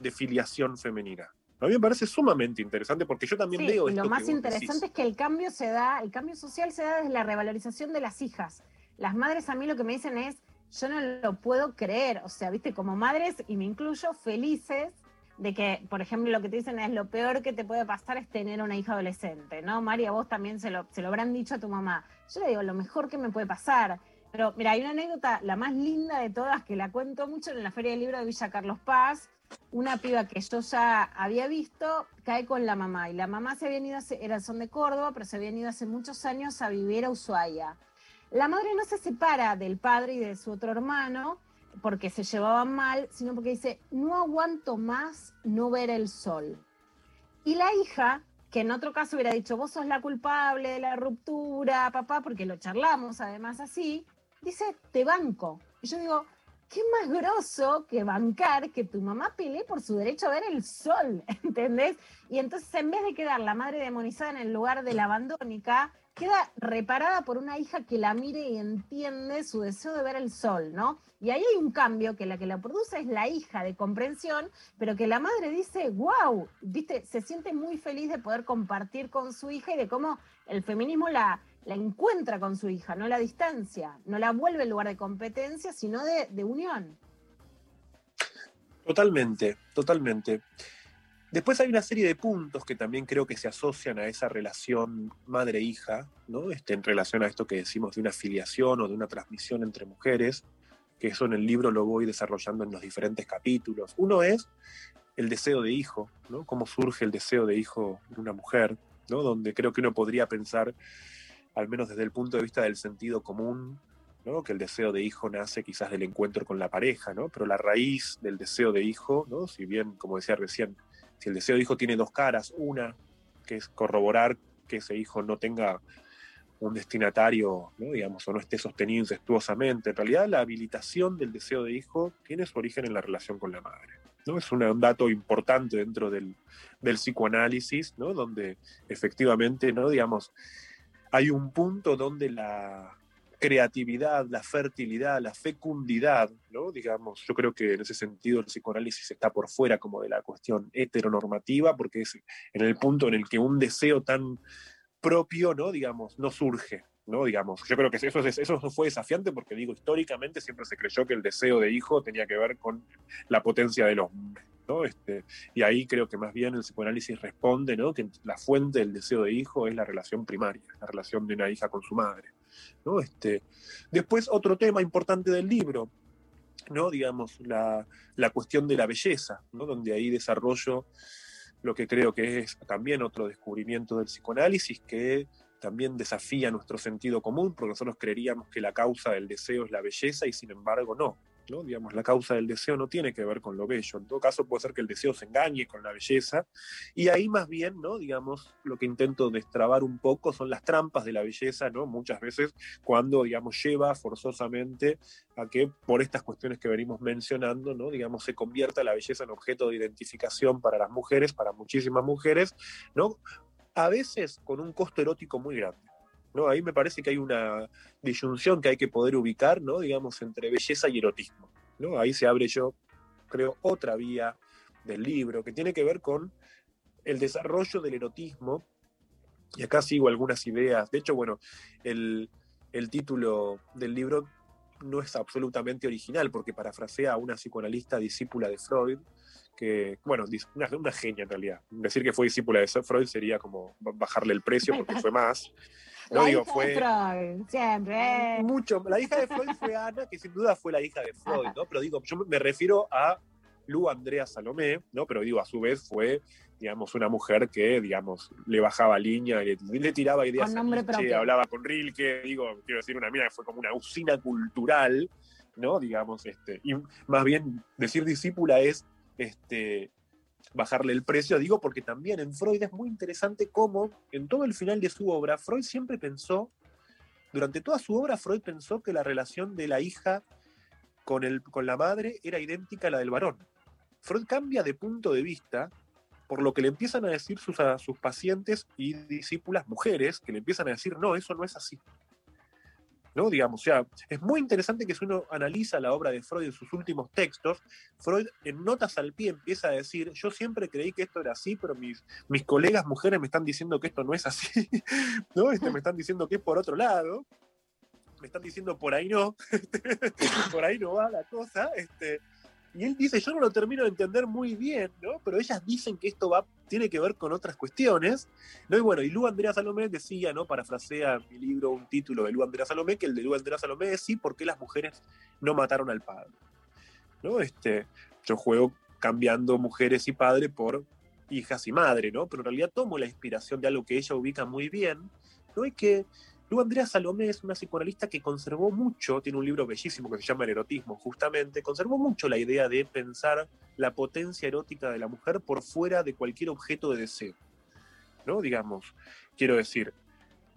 de filiación femenina. A mí me parece sumamente interesante porque yo también Sí, veo y esto lo más interesante decís. es que el cambio se da, el cambio social se da desde la revalorización de las hijas. Las madres a mí lo que me dicen es, yo no lo puedo creer, o sea, viste, como madres, y me incluyo, felices de que, por ejemplo, lo que te dicen es lo peor que te puede pasar es tener una hija adolescente, ¿no? María, vos también se lo, se lo habrán dicho a tu mamá. Yo le digo, lo mejor que me puede pasar. Pero mira, hay una anécdota, la más linda de todas, que la cuento mucho en la Feria del Libro de Villa Carlos Paz. Una piba que yo ya había visto cae con la mamá. Y la mamá se habían ido, hace, eran, son de Córdoba, pero se habían ido hace muchos años a vivir a Ushuaia. La madre no se separa del padre y de su otro hermano porque se llevaban mal, sino porque dice, no aguanto más no ver el sol. Y la hija, que en otro caso hubiera dicho, vos sos la culpable de la ruptura, papá, porque lo charlamos además así, dice, te banco. Y yo digo, qué más grosso que bancar que tu mamá pelee por su derecho a ver el sol, *laughs* ¿entendés? Y entonces en vez de quedar la madre demonizada en el lugar de la abandónica, queda reparada por una hija que la mire y entiende su deseo de ver el sol, ¿no? Y ahí hay un cambio que la que la produce es la hija de comprensión, pero que la madre dice, wow, viste, se siente muy feliz de poder compartir con su hija y de cómo el feminismo la, la encuentra con su hija, no la distancia, no la vuelve en lugar de competencia, sino de, de unión. Totalmente, totalmente. Después hay una serie de puntos que también creo que se asocian a esa relación madre-hija, ¿no? Este, en relación a esto que decimos de una filiación o de una transmisión entre mujeres, que eso en el libro lo voy desarrollando en los diferentes capítulos. Uno es el deseo de hijo, ¿no? Cómo surge el deseo de hijo en una mujer, ¿no? Donde creo que uno podría pensar, al menos desde el punto de vista del sentido común, ¿no? que el deseo de hijo nace quizás del encuentro con la pareja, ¿no? pero la raíz del deseo de hijo, ¿no? si bien, como decía recién, si el deseo de hijo tiene dos caras, una que es corroborar que ese hijo no tenga un destinatario, ¿no? digamos, o no esté sostenido incestuosamente, en realidad la habilitación del deseo de hijo tiene su origen en la relación con la madre. ¿no? Es un dato importante dentro del, del psicoanálisis, ¿no? donde efectivamente, ¿no? digamos, hay un punto donde la creatividad, la fertilidad, la fecundidad, ¿no? Digamos, yo creo que en ese sentido el psicoanálisis está por fuera como de la cuestión heteronormativa, porque es en el punto en el que un deseo tan propio, ¿no? Digamos, no surge, ¿no? Digamos, yo creo que eso, es- eso fue desafiante porque, digo, históricamente siempre se creyó que el deseo de hijo tenía que ver con la potencia del hombre, ¿no? Este, y ahí creo que más bien el psicoanálisis responde, ¿no? Que la fuente del deseo de hijo es la relación primaria, la relación de una hija con su madre, ¿no? Este, después, otro tema importante del libro, ¿no? Digamos, la, la cuestión de la belleza, ¿no? Donde ahí desarrollo lo que creo que es también otro descubrimiento del psicoanálisis que también desafía nuestro sentido común, porque nosotros creeríamos que la causa del deseo es la belleza y sin embargo no. Digamos, la causa del deseo no tiene que ver con lo bello. En todo caso, puede ser que el deseo se engañe con la belleza. Y ahí más bien, ¿no? Digamos, lo que intento destrabar un poco son las trampas de la belleza, ¿no? Muchas veces cuando, digamos, lleva forzosamente a que por estas cuestiones que venimos mencionando, ¿no? Digamos, se convierta la belleza en objeto de identificación para las mujeres, para muchísimas mujeres, ¿no? A veces con un costo erótico muy grande. ¿No? Ahí me parece que hay una disyunción que hay que poder ubicar, ¿no? digamos, entre belleza y erotismo. ¿no? Ahí se abre yo, creo, otra vía del libro que tiene que ver con el desarrollo del erotismo. Y acá sigo algunas ideas. De hecho, bueno, el, el título del libro no es absolutamente original, porque parafrasea a una psicoanalista discípula de Freud, que, bueno, una, una genia en realidad. Decir que fue discípula de Freud sería como bajarle el precio porque fue más. No La digo, hija fue de Freud, siempre. mucho. La hija de Freud fue Ana, que sin duda fue la hija de Freud, ¿no? Pero digo, yo me refiero a Lu Andrea Salomé, ¿no? Pero digo, a su vez fue, digamos, una mujer que, digamos, le bajaba línea, le, le tiraba ideas Con nombre Nietzsche, propio. hablaba con Rilke, digo, quiero decir, una mina que fue como una usina cultural, ¿no? Digamos, este, y más bien decir discípula es, este, bajarle el precio, digo, porque también en Freud es muy interesante cómo en todo el final de su obra, Freud siempre pensó, durante toda su obra, Freud pensó que la relación de la hija con, el, con la madre era idéntica a la del varón. Freud cambia de punto de vista por lo que le empiezan a decir sus, sus pacientes y discípulas mujeres, que le empiezan a decir, no, eso no es así. ¿No? Digamos, o sea, es muy interesante que si uno analiza la obra de Freud en sus últimos textos, Freud en notas al pie empieza a decir, yo siempre creí que esto era así, pero mis, mis colegas mujeres me están diciendo que esto no es así, *laughs* ¿no? Este, me están diciendo que es por otro lado, me están diciendo por ahí no, *laughs* por ahí no va la cosa, este, y él dice, yo no lo termino de entender muy bien, ¿no? Pero ellas dicen que esto va, tiene que ver con otras cuestiones, ¿no? Y bueno, y Lu Andrea Salomé decía, ¿no? Parafrasea mi libro un título de Lu Andrea Salomé, que el de Lu Andrea Salomé es sí, ¿por qué las mujeres no mataron al padre? ¿No? Este, yo juego cambiando mujeres y padre por hijas y madre, ¿no? Pero en realidad tomo la inspiración de algo que ella ubica muy bien, ¿no? Y que Lu Andrea Salomé es una psicoanalista que conservó mucho, tiene un libro bellísimo que se llama El erotismo, justamente, conservó mucho la idea de pensar la potencia erótica de la mujer por fuera de cualquier objeto de deseo. ¿No? Digamos, quiero decir,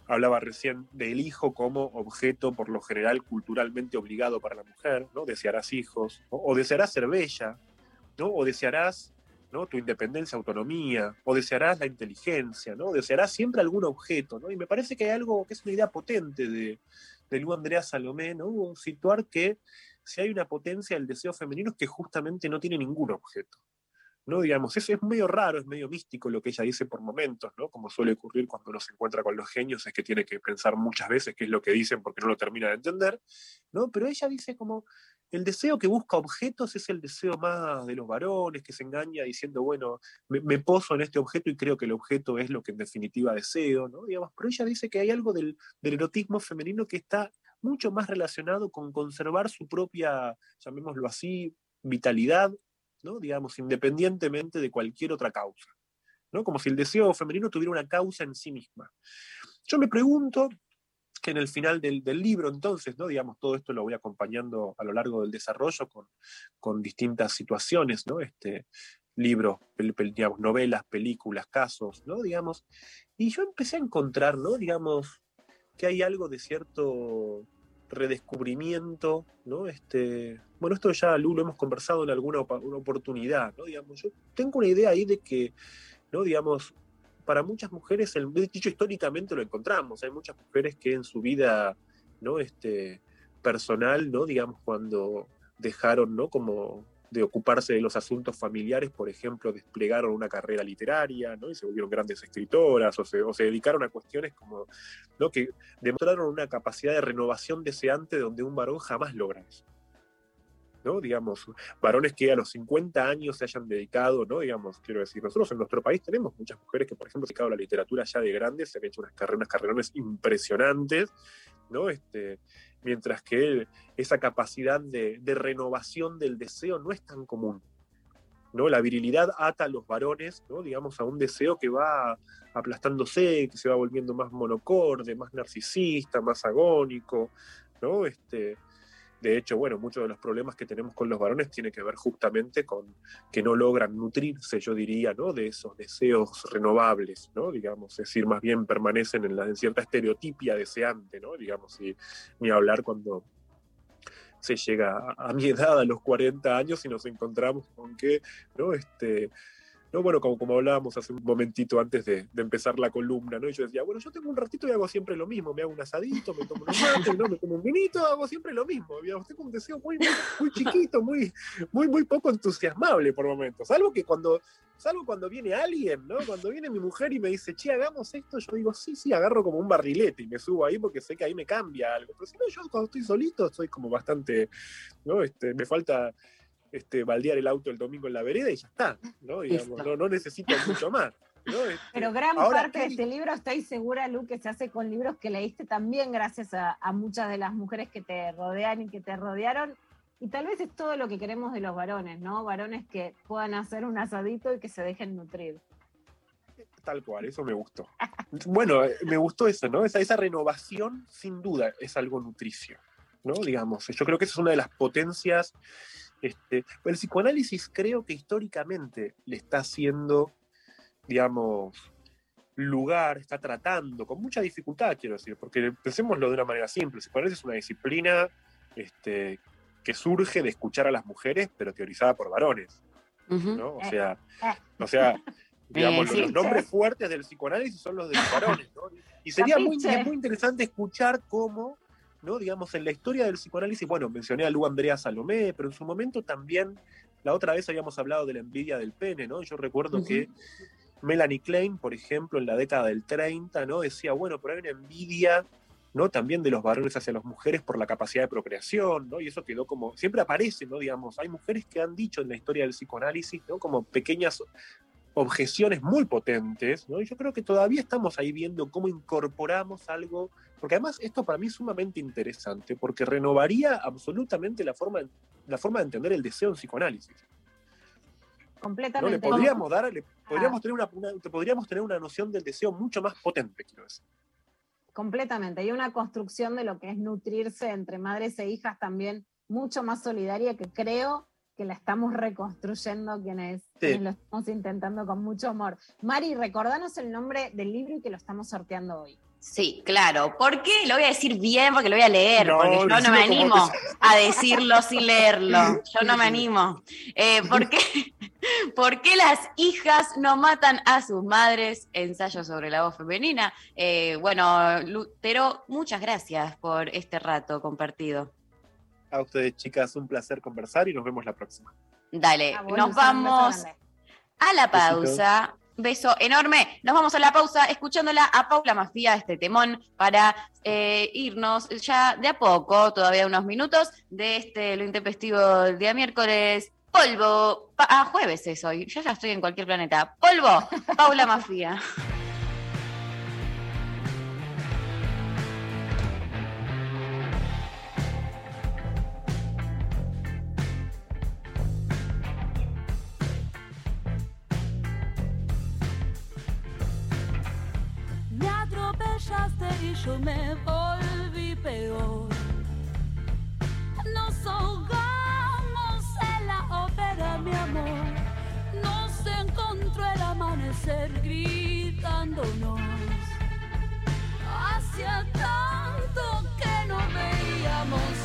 hablaba recién del hijo como objeto por lo general culturalmente obligado para la mujer, ¿no? Desearás hijos, o desearás ser bella, ¿no? O desearás tu independencia, autonomía, o desearás la inteligencia, ¿no? Desearás siempre algún objeto, ¿no? Y me parece que hay algo que es una idea potente de, de Lu Andrea Salomé, ¿no? Situar que si hay una potencia del deseo femenino es que justamente no tiene ningún objeto. ¿no? Digamos, eso es medio raro, es medio místico lo que ella dice por momentos, ¿no? Como suele ocurrir cuando uno se encuentra con los genios, es que tiene que pensar muchas veces qué es lo que dicen porque no lo termina de entender, ¿no? Pero ella dice como, el deseo que busca objetos es el deseo más de los varones, que se engaña diciendo, bueno, me, poso en este objeto y creo que el objeto es lo que en definitiva deseo, ¿no? Digamos, pero ella dice que hay algo del, del erotismo femenino que está mucho más relacionado con conservar su propia, llamémoslo así, vitalidad, ¿no? digamos, independientemente de cualquier otra causa. ¿no? Como si el deseo femenino tuviera una causa en sí misma. Yo me pregunto en el final del, del libro, entonces, ¿no? digamos, todo esto lo voy acompañando a lo largo del desarrollo con, con distintas situaciones, ¿no? Este, libros, digamos, novelas, películas, casos, ¿no? digamos, y yo empecé a encontrar, ¿no? digamos, que hay algo de cierto redescubrimiento, ¿no? Este, bueno, esto ya Lu, lo hemos conversado en alguna una oportunidad, ¿no? Digamos, yo tengo una idea ahí de que, ¿no? Digamos, para muchas mujeres, el, de dicho históricamente lo encontramos, hay muchas mujeres que en su vida, ¿no? Este, personal, ¿no? Digamos, cuando dejaron, ¿no? Como de ocuparse de los asuntos familiares, por ejemplo, desplegaron una carrera literaria, ¿no? Y se volvieron grandes escritoras, o se, o se dedicaron a cuestiones como, ¿no? Que demostraron una capacidad de renovación deseante donde un varón jamás logra eso. ¿No? Digamos, varones que a los 50 años se hayan dedicado, ¿no? Digamos, quiero decir, nosotros en nuestro país tenemos muchas mujeres que, por ejemplo, se han dedicado a la literatura ya de grandes, se han hecho unas carreras, carrerones impresionantes, ¿no? Este, mientras que esa capacidad de, de renovación del deseo no es tan común. ¿no? La virilidad ata a los varones, ¿no? digamos, a un deseo que va aplastándose, que se va volviendo más monocorde, más narcisista, más agónico, ¿no? Este, de hecho, bueno, muchos de los problemas que tenemos con los varones tiene que ver justamente con que no logran nutrirse, yo diría, ¿no? De esos deseos renovables, ¿no? Digamos, es decir, más bien permanecen en, la, cierta estereotipia deseante, ¿no? Digamos, y ni hablar cuando se llega a, a mi edad, a los 40 años, y nos encontramos con que, ¿no? Este, no, bueno, como, como hablábamos hace un momentito antes de, empezar la columna, ¿no? Yo decía, bueno, yo tengo un ratito y hago siempre lo mismo, me hago un asadito, me tomo unos mates, ¿no? me tomo un vinito, hago siempre lo mismo. Un deseo muy, muy, chiquito, muy, muy, muy poco entusiasmable por momentos. Salvo que cuando, salvo cuando viene alguien, ¿no? Cuando viene mi mujer y me dice, che, hagamos esto, yo digo, sí, sí, agarro como un barrilete y me subo ahí porque sé que ahí me cambia algo. Pero si no, yo cuando estoy solito soy como bastante, ¿no? Este, me falta este, baldear el auto el domingo en la vereda y ya está, ¿no? Digamos, no, no necesito mucho más. ¿no? Este, Pero gran ahora, parte de este libro, estoy segura, Lu, que se hace con libros que leíste también gracias a, a muchas de las mujeres que te rodean y que te rodearon. Y tal vez es todo lo que queremos de los varones, ¿no? Varones que puedan hacer un asadito y que se dejen nutrir. Tal cual, eso me gustó. Bueno, me gustó eso, ¿no? Esa, esa renovación, sin duda, es algo nutricio, ¿no? Digamos, yo creo que esa es una de las potencias. Este, el psicoanálisis creo que históricamente le está haciendo, digamos, lugar, está tratando, con mucha dificultad, quiero decir, porque pensémoslo de una manera simple. El psicoanálisis es una disciplina este, que surge de escuchar a las mujeres, pero teorizada por varones, ¿no? O sea, o sea, *laughs* digamos, Eh, los nombres fuertes del psicoanálisis son los de los varones, ¿no? Y sería muy, muy interesante escuchar cómo, ¿no? Digamos, en la historia del psicoanálisis, bueno, mencioné a Lu Andrea Salomé, pero en su momento también, la otra vez habíamos hablado de la envidia del pene, ¿no? Yo recuerdo que Melanie Klein, por ejemplo, en la década del 30, ¿no? Decía, bueno, pero hay una envidia, ¿no? También de los varones hacia las mujeres por la capacidad de procreación, ¿no? Y eso quedó como, siempre aparece, ¿no? Digamos, hay mujeres que han dicho en la historia del psicoanálisis, ¿no? Como pequeñas objeciones muy potentes, ¿no? Y yo creo que todavía estamos ahí viendo cómo incorporamos algo, porque además esto para mí es sumamente interesante, porque renovaría absolutamente la forma, la forma de entender el deseo en psicoanálisis. ¿no? Completamente. Le podríamos dar, le Ah. podríamos tener una, una- podríamos tener una noción del deseo mucho más potente, quiero decir. Completamente. Hay una construcción de lo que es nutrirse entre madres e hijas también mucho más solidaria que creo que la estamos reconstruyendo quienes, quienes lo estamos intentando con mucho amor. Mari, recordanos el nombre del libro y que lo estamos sorteando hoy. Sí, claro. ¿Por qué? Lo voy a decir bien porque lo voy a leer, No, porque yo no me animo a decirlo sin leerlo. Yo no me animo. Eh, ¿por, qué, por qué las hijas no matan a sus madres? Ensayo sobre la voz femenina. Eh, bueno, Lutero, muchas gracias por este rato compartido. A ustedes, chicas, un placer conversar y nos vemos la próxima. Dale, Ah, bueno, nos vamos a la Besitos. pausa. Beso enorme. Nos vamos a la pausa escuchándola a Paula Mafía, este temón, para eh, irnos ya de a poco, todavía unos minutos, de este lo intempestivo del día miércoles. Polvo. Pa- ah, jueves es hoy. Yo ya estoy en cualquier planeta. Polvo. Paula Mafía. *laughs* y yo me volví peor. Nos ahogamos en la ópera, mi amor. Nos encontró el amanecer gritándonos. Hacía tanto que no veíamos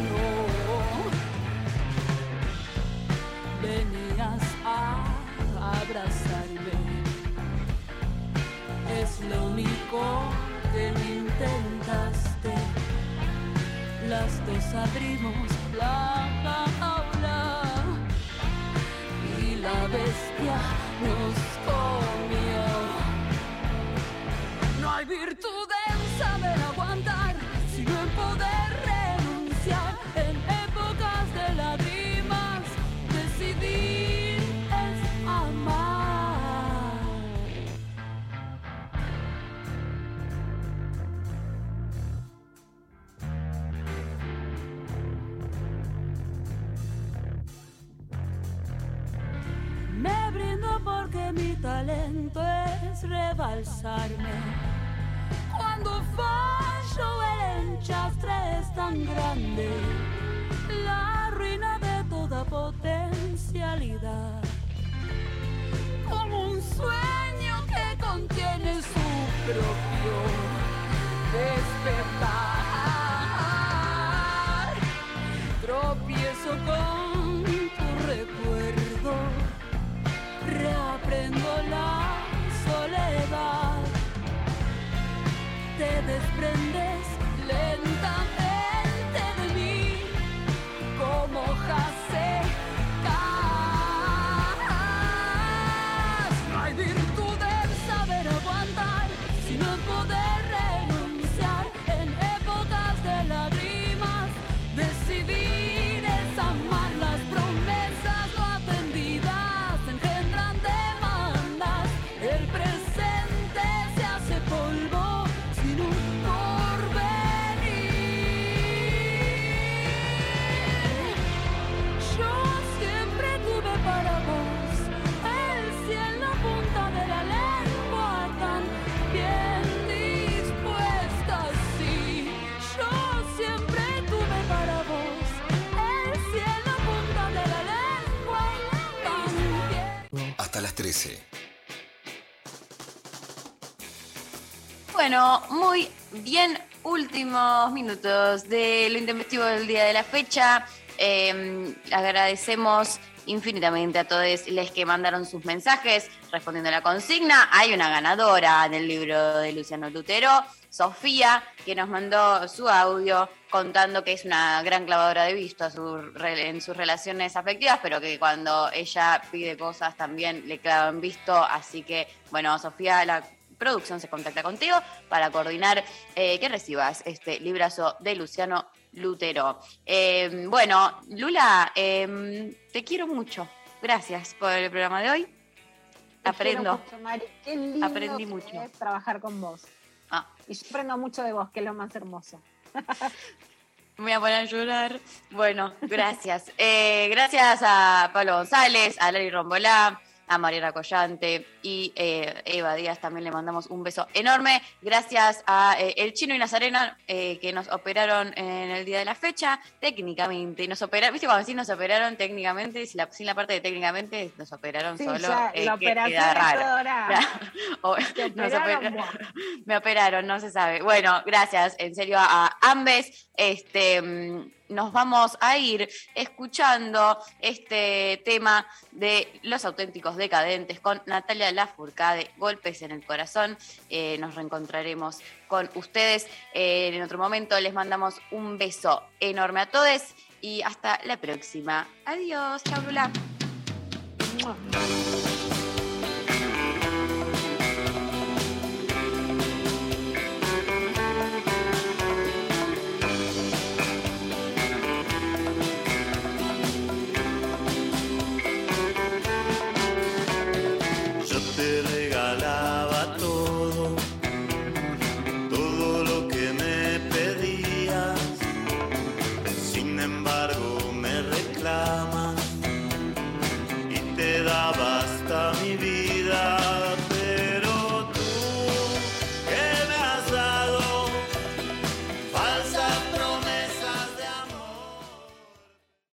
uno. Venías a abrazarme. Lo único que me intentaste. Las dos abrimos la jaula y la bestia nos comió. No hay virtud porque mi talento es rebalsarme. Cuando fallo el enchastre es tan grande, la ruina de toda potencialidad. Como un sueño que contiene su propio despertar. Tropiezo con 13. Bueno, muy bien. Últimos minutos de lo intempestivo del día de la fecha. Eh, agradecemos infinitamente a todos los que mandaron sus mensajes respondiendo a la consigna. Hay una ganadora del libro de Luciano Lutero, Sofía, que nos mandó su audio contando que es una gran clavadora de visto a su re- en sus relaciones afectivas, pero que cuando ella pide cosas también le clavan visto. Así que, bueno, Sofía, la producción se contacta contigo para coordinar eh, que recibas este librazo de Luciano Lutero. Eh, bueno, Lula, eh, te quiero mucho. Gracias por el programa de hoy. Te Aprendo. mucho, Mari. Qué lindo Aprendí mucho. es trabajar con vos. Ah. Y yo aprendo mucho de vos, que es lo más hermoso. Me voy a poner a llorar. Bueno, gracias. Eh, gracias a Pablo González, a Lari Rombolá, a Mariana Collante y eh, Eva Díaz también le mandamos un beso enorme. Gracias a eh, El Chino y Nazarena eh, que nos operaron en el día de la fecha, técnicamente. Nos operaron, ¿viste cuando decís nos operaron técnicamente? Sin la, sin la parte de técnicamente, nos operaron Sí, solo. ya, eh, la que- queda raro. *laughs* O- nos operaron, *laughs* me operaron, no se sabe. Bueno, gracias en serio a ambes. Este, mm, nos vamos a ir escuchando este tema de Los auténticos decadentes con Natalia Lafourcade, Golpes en el corazón. Eh, nos reencontraremos con ustedes eh, en otro momento. Les mandamos un beso enorme a todos y hasta la próxima. Adiós, chau.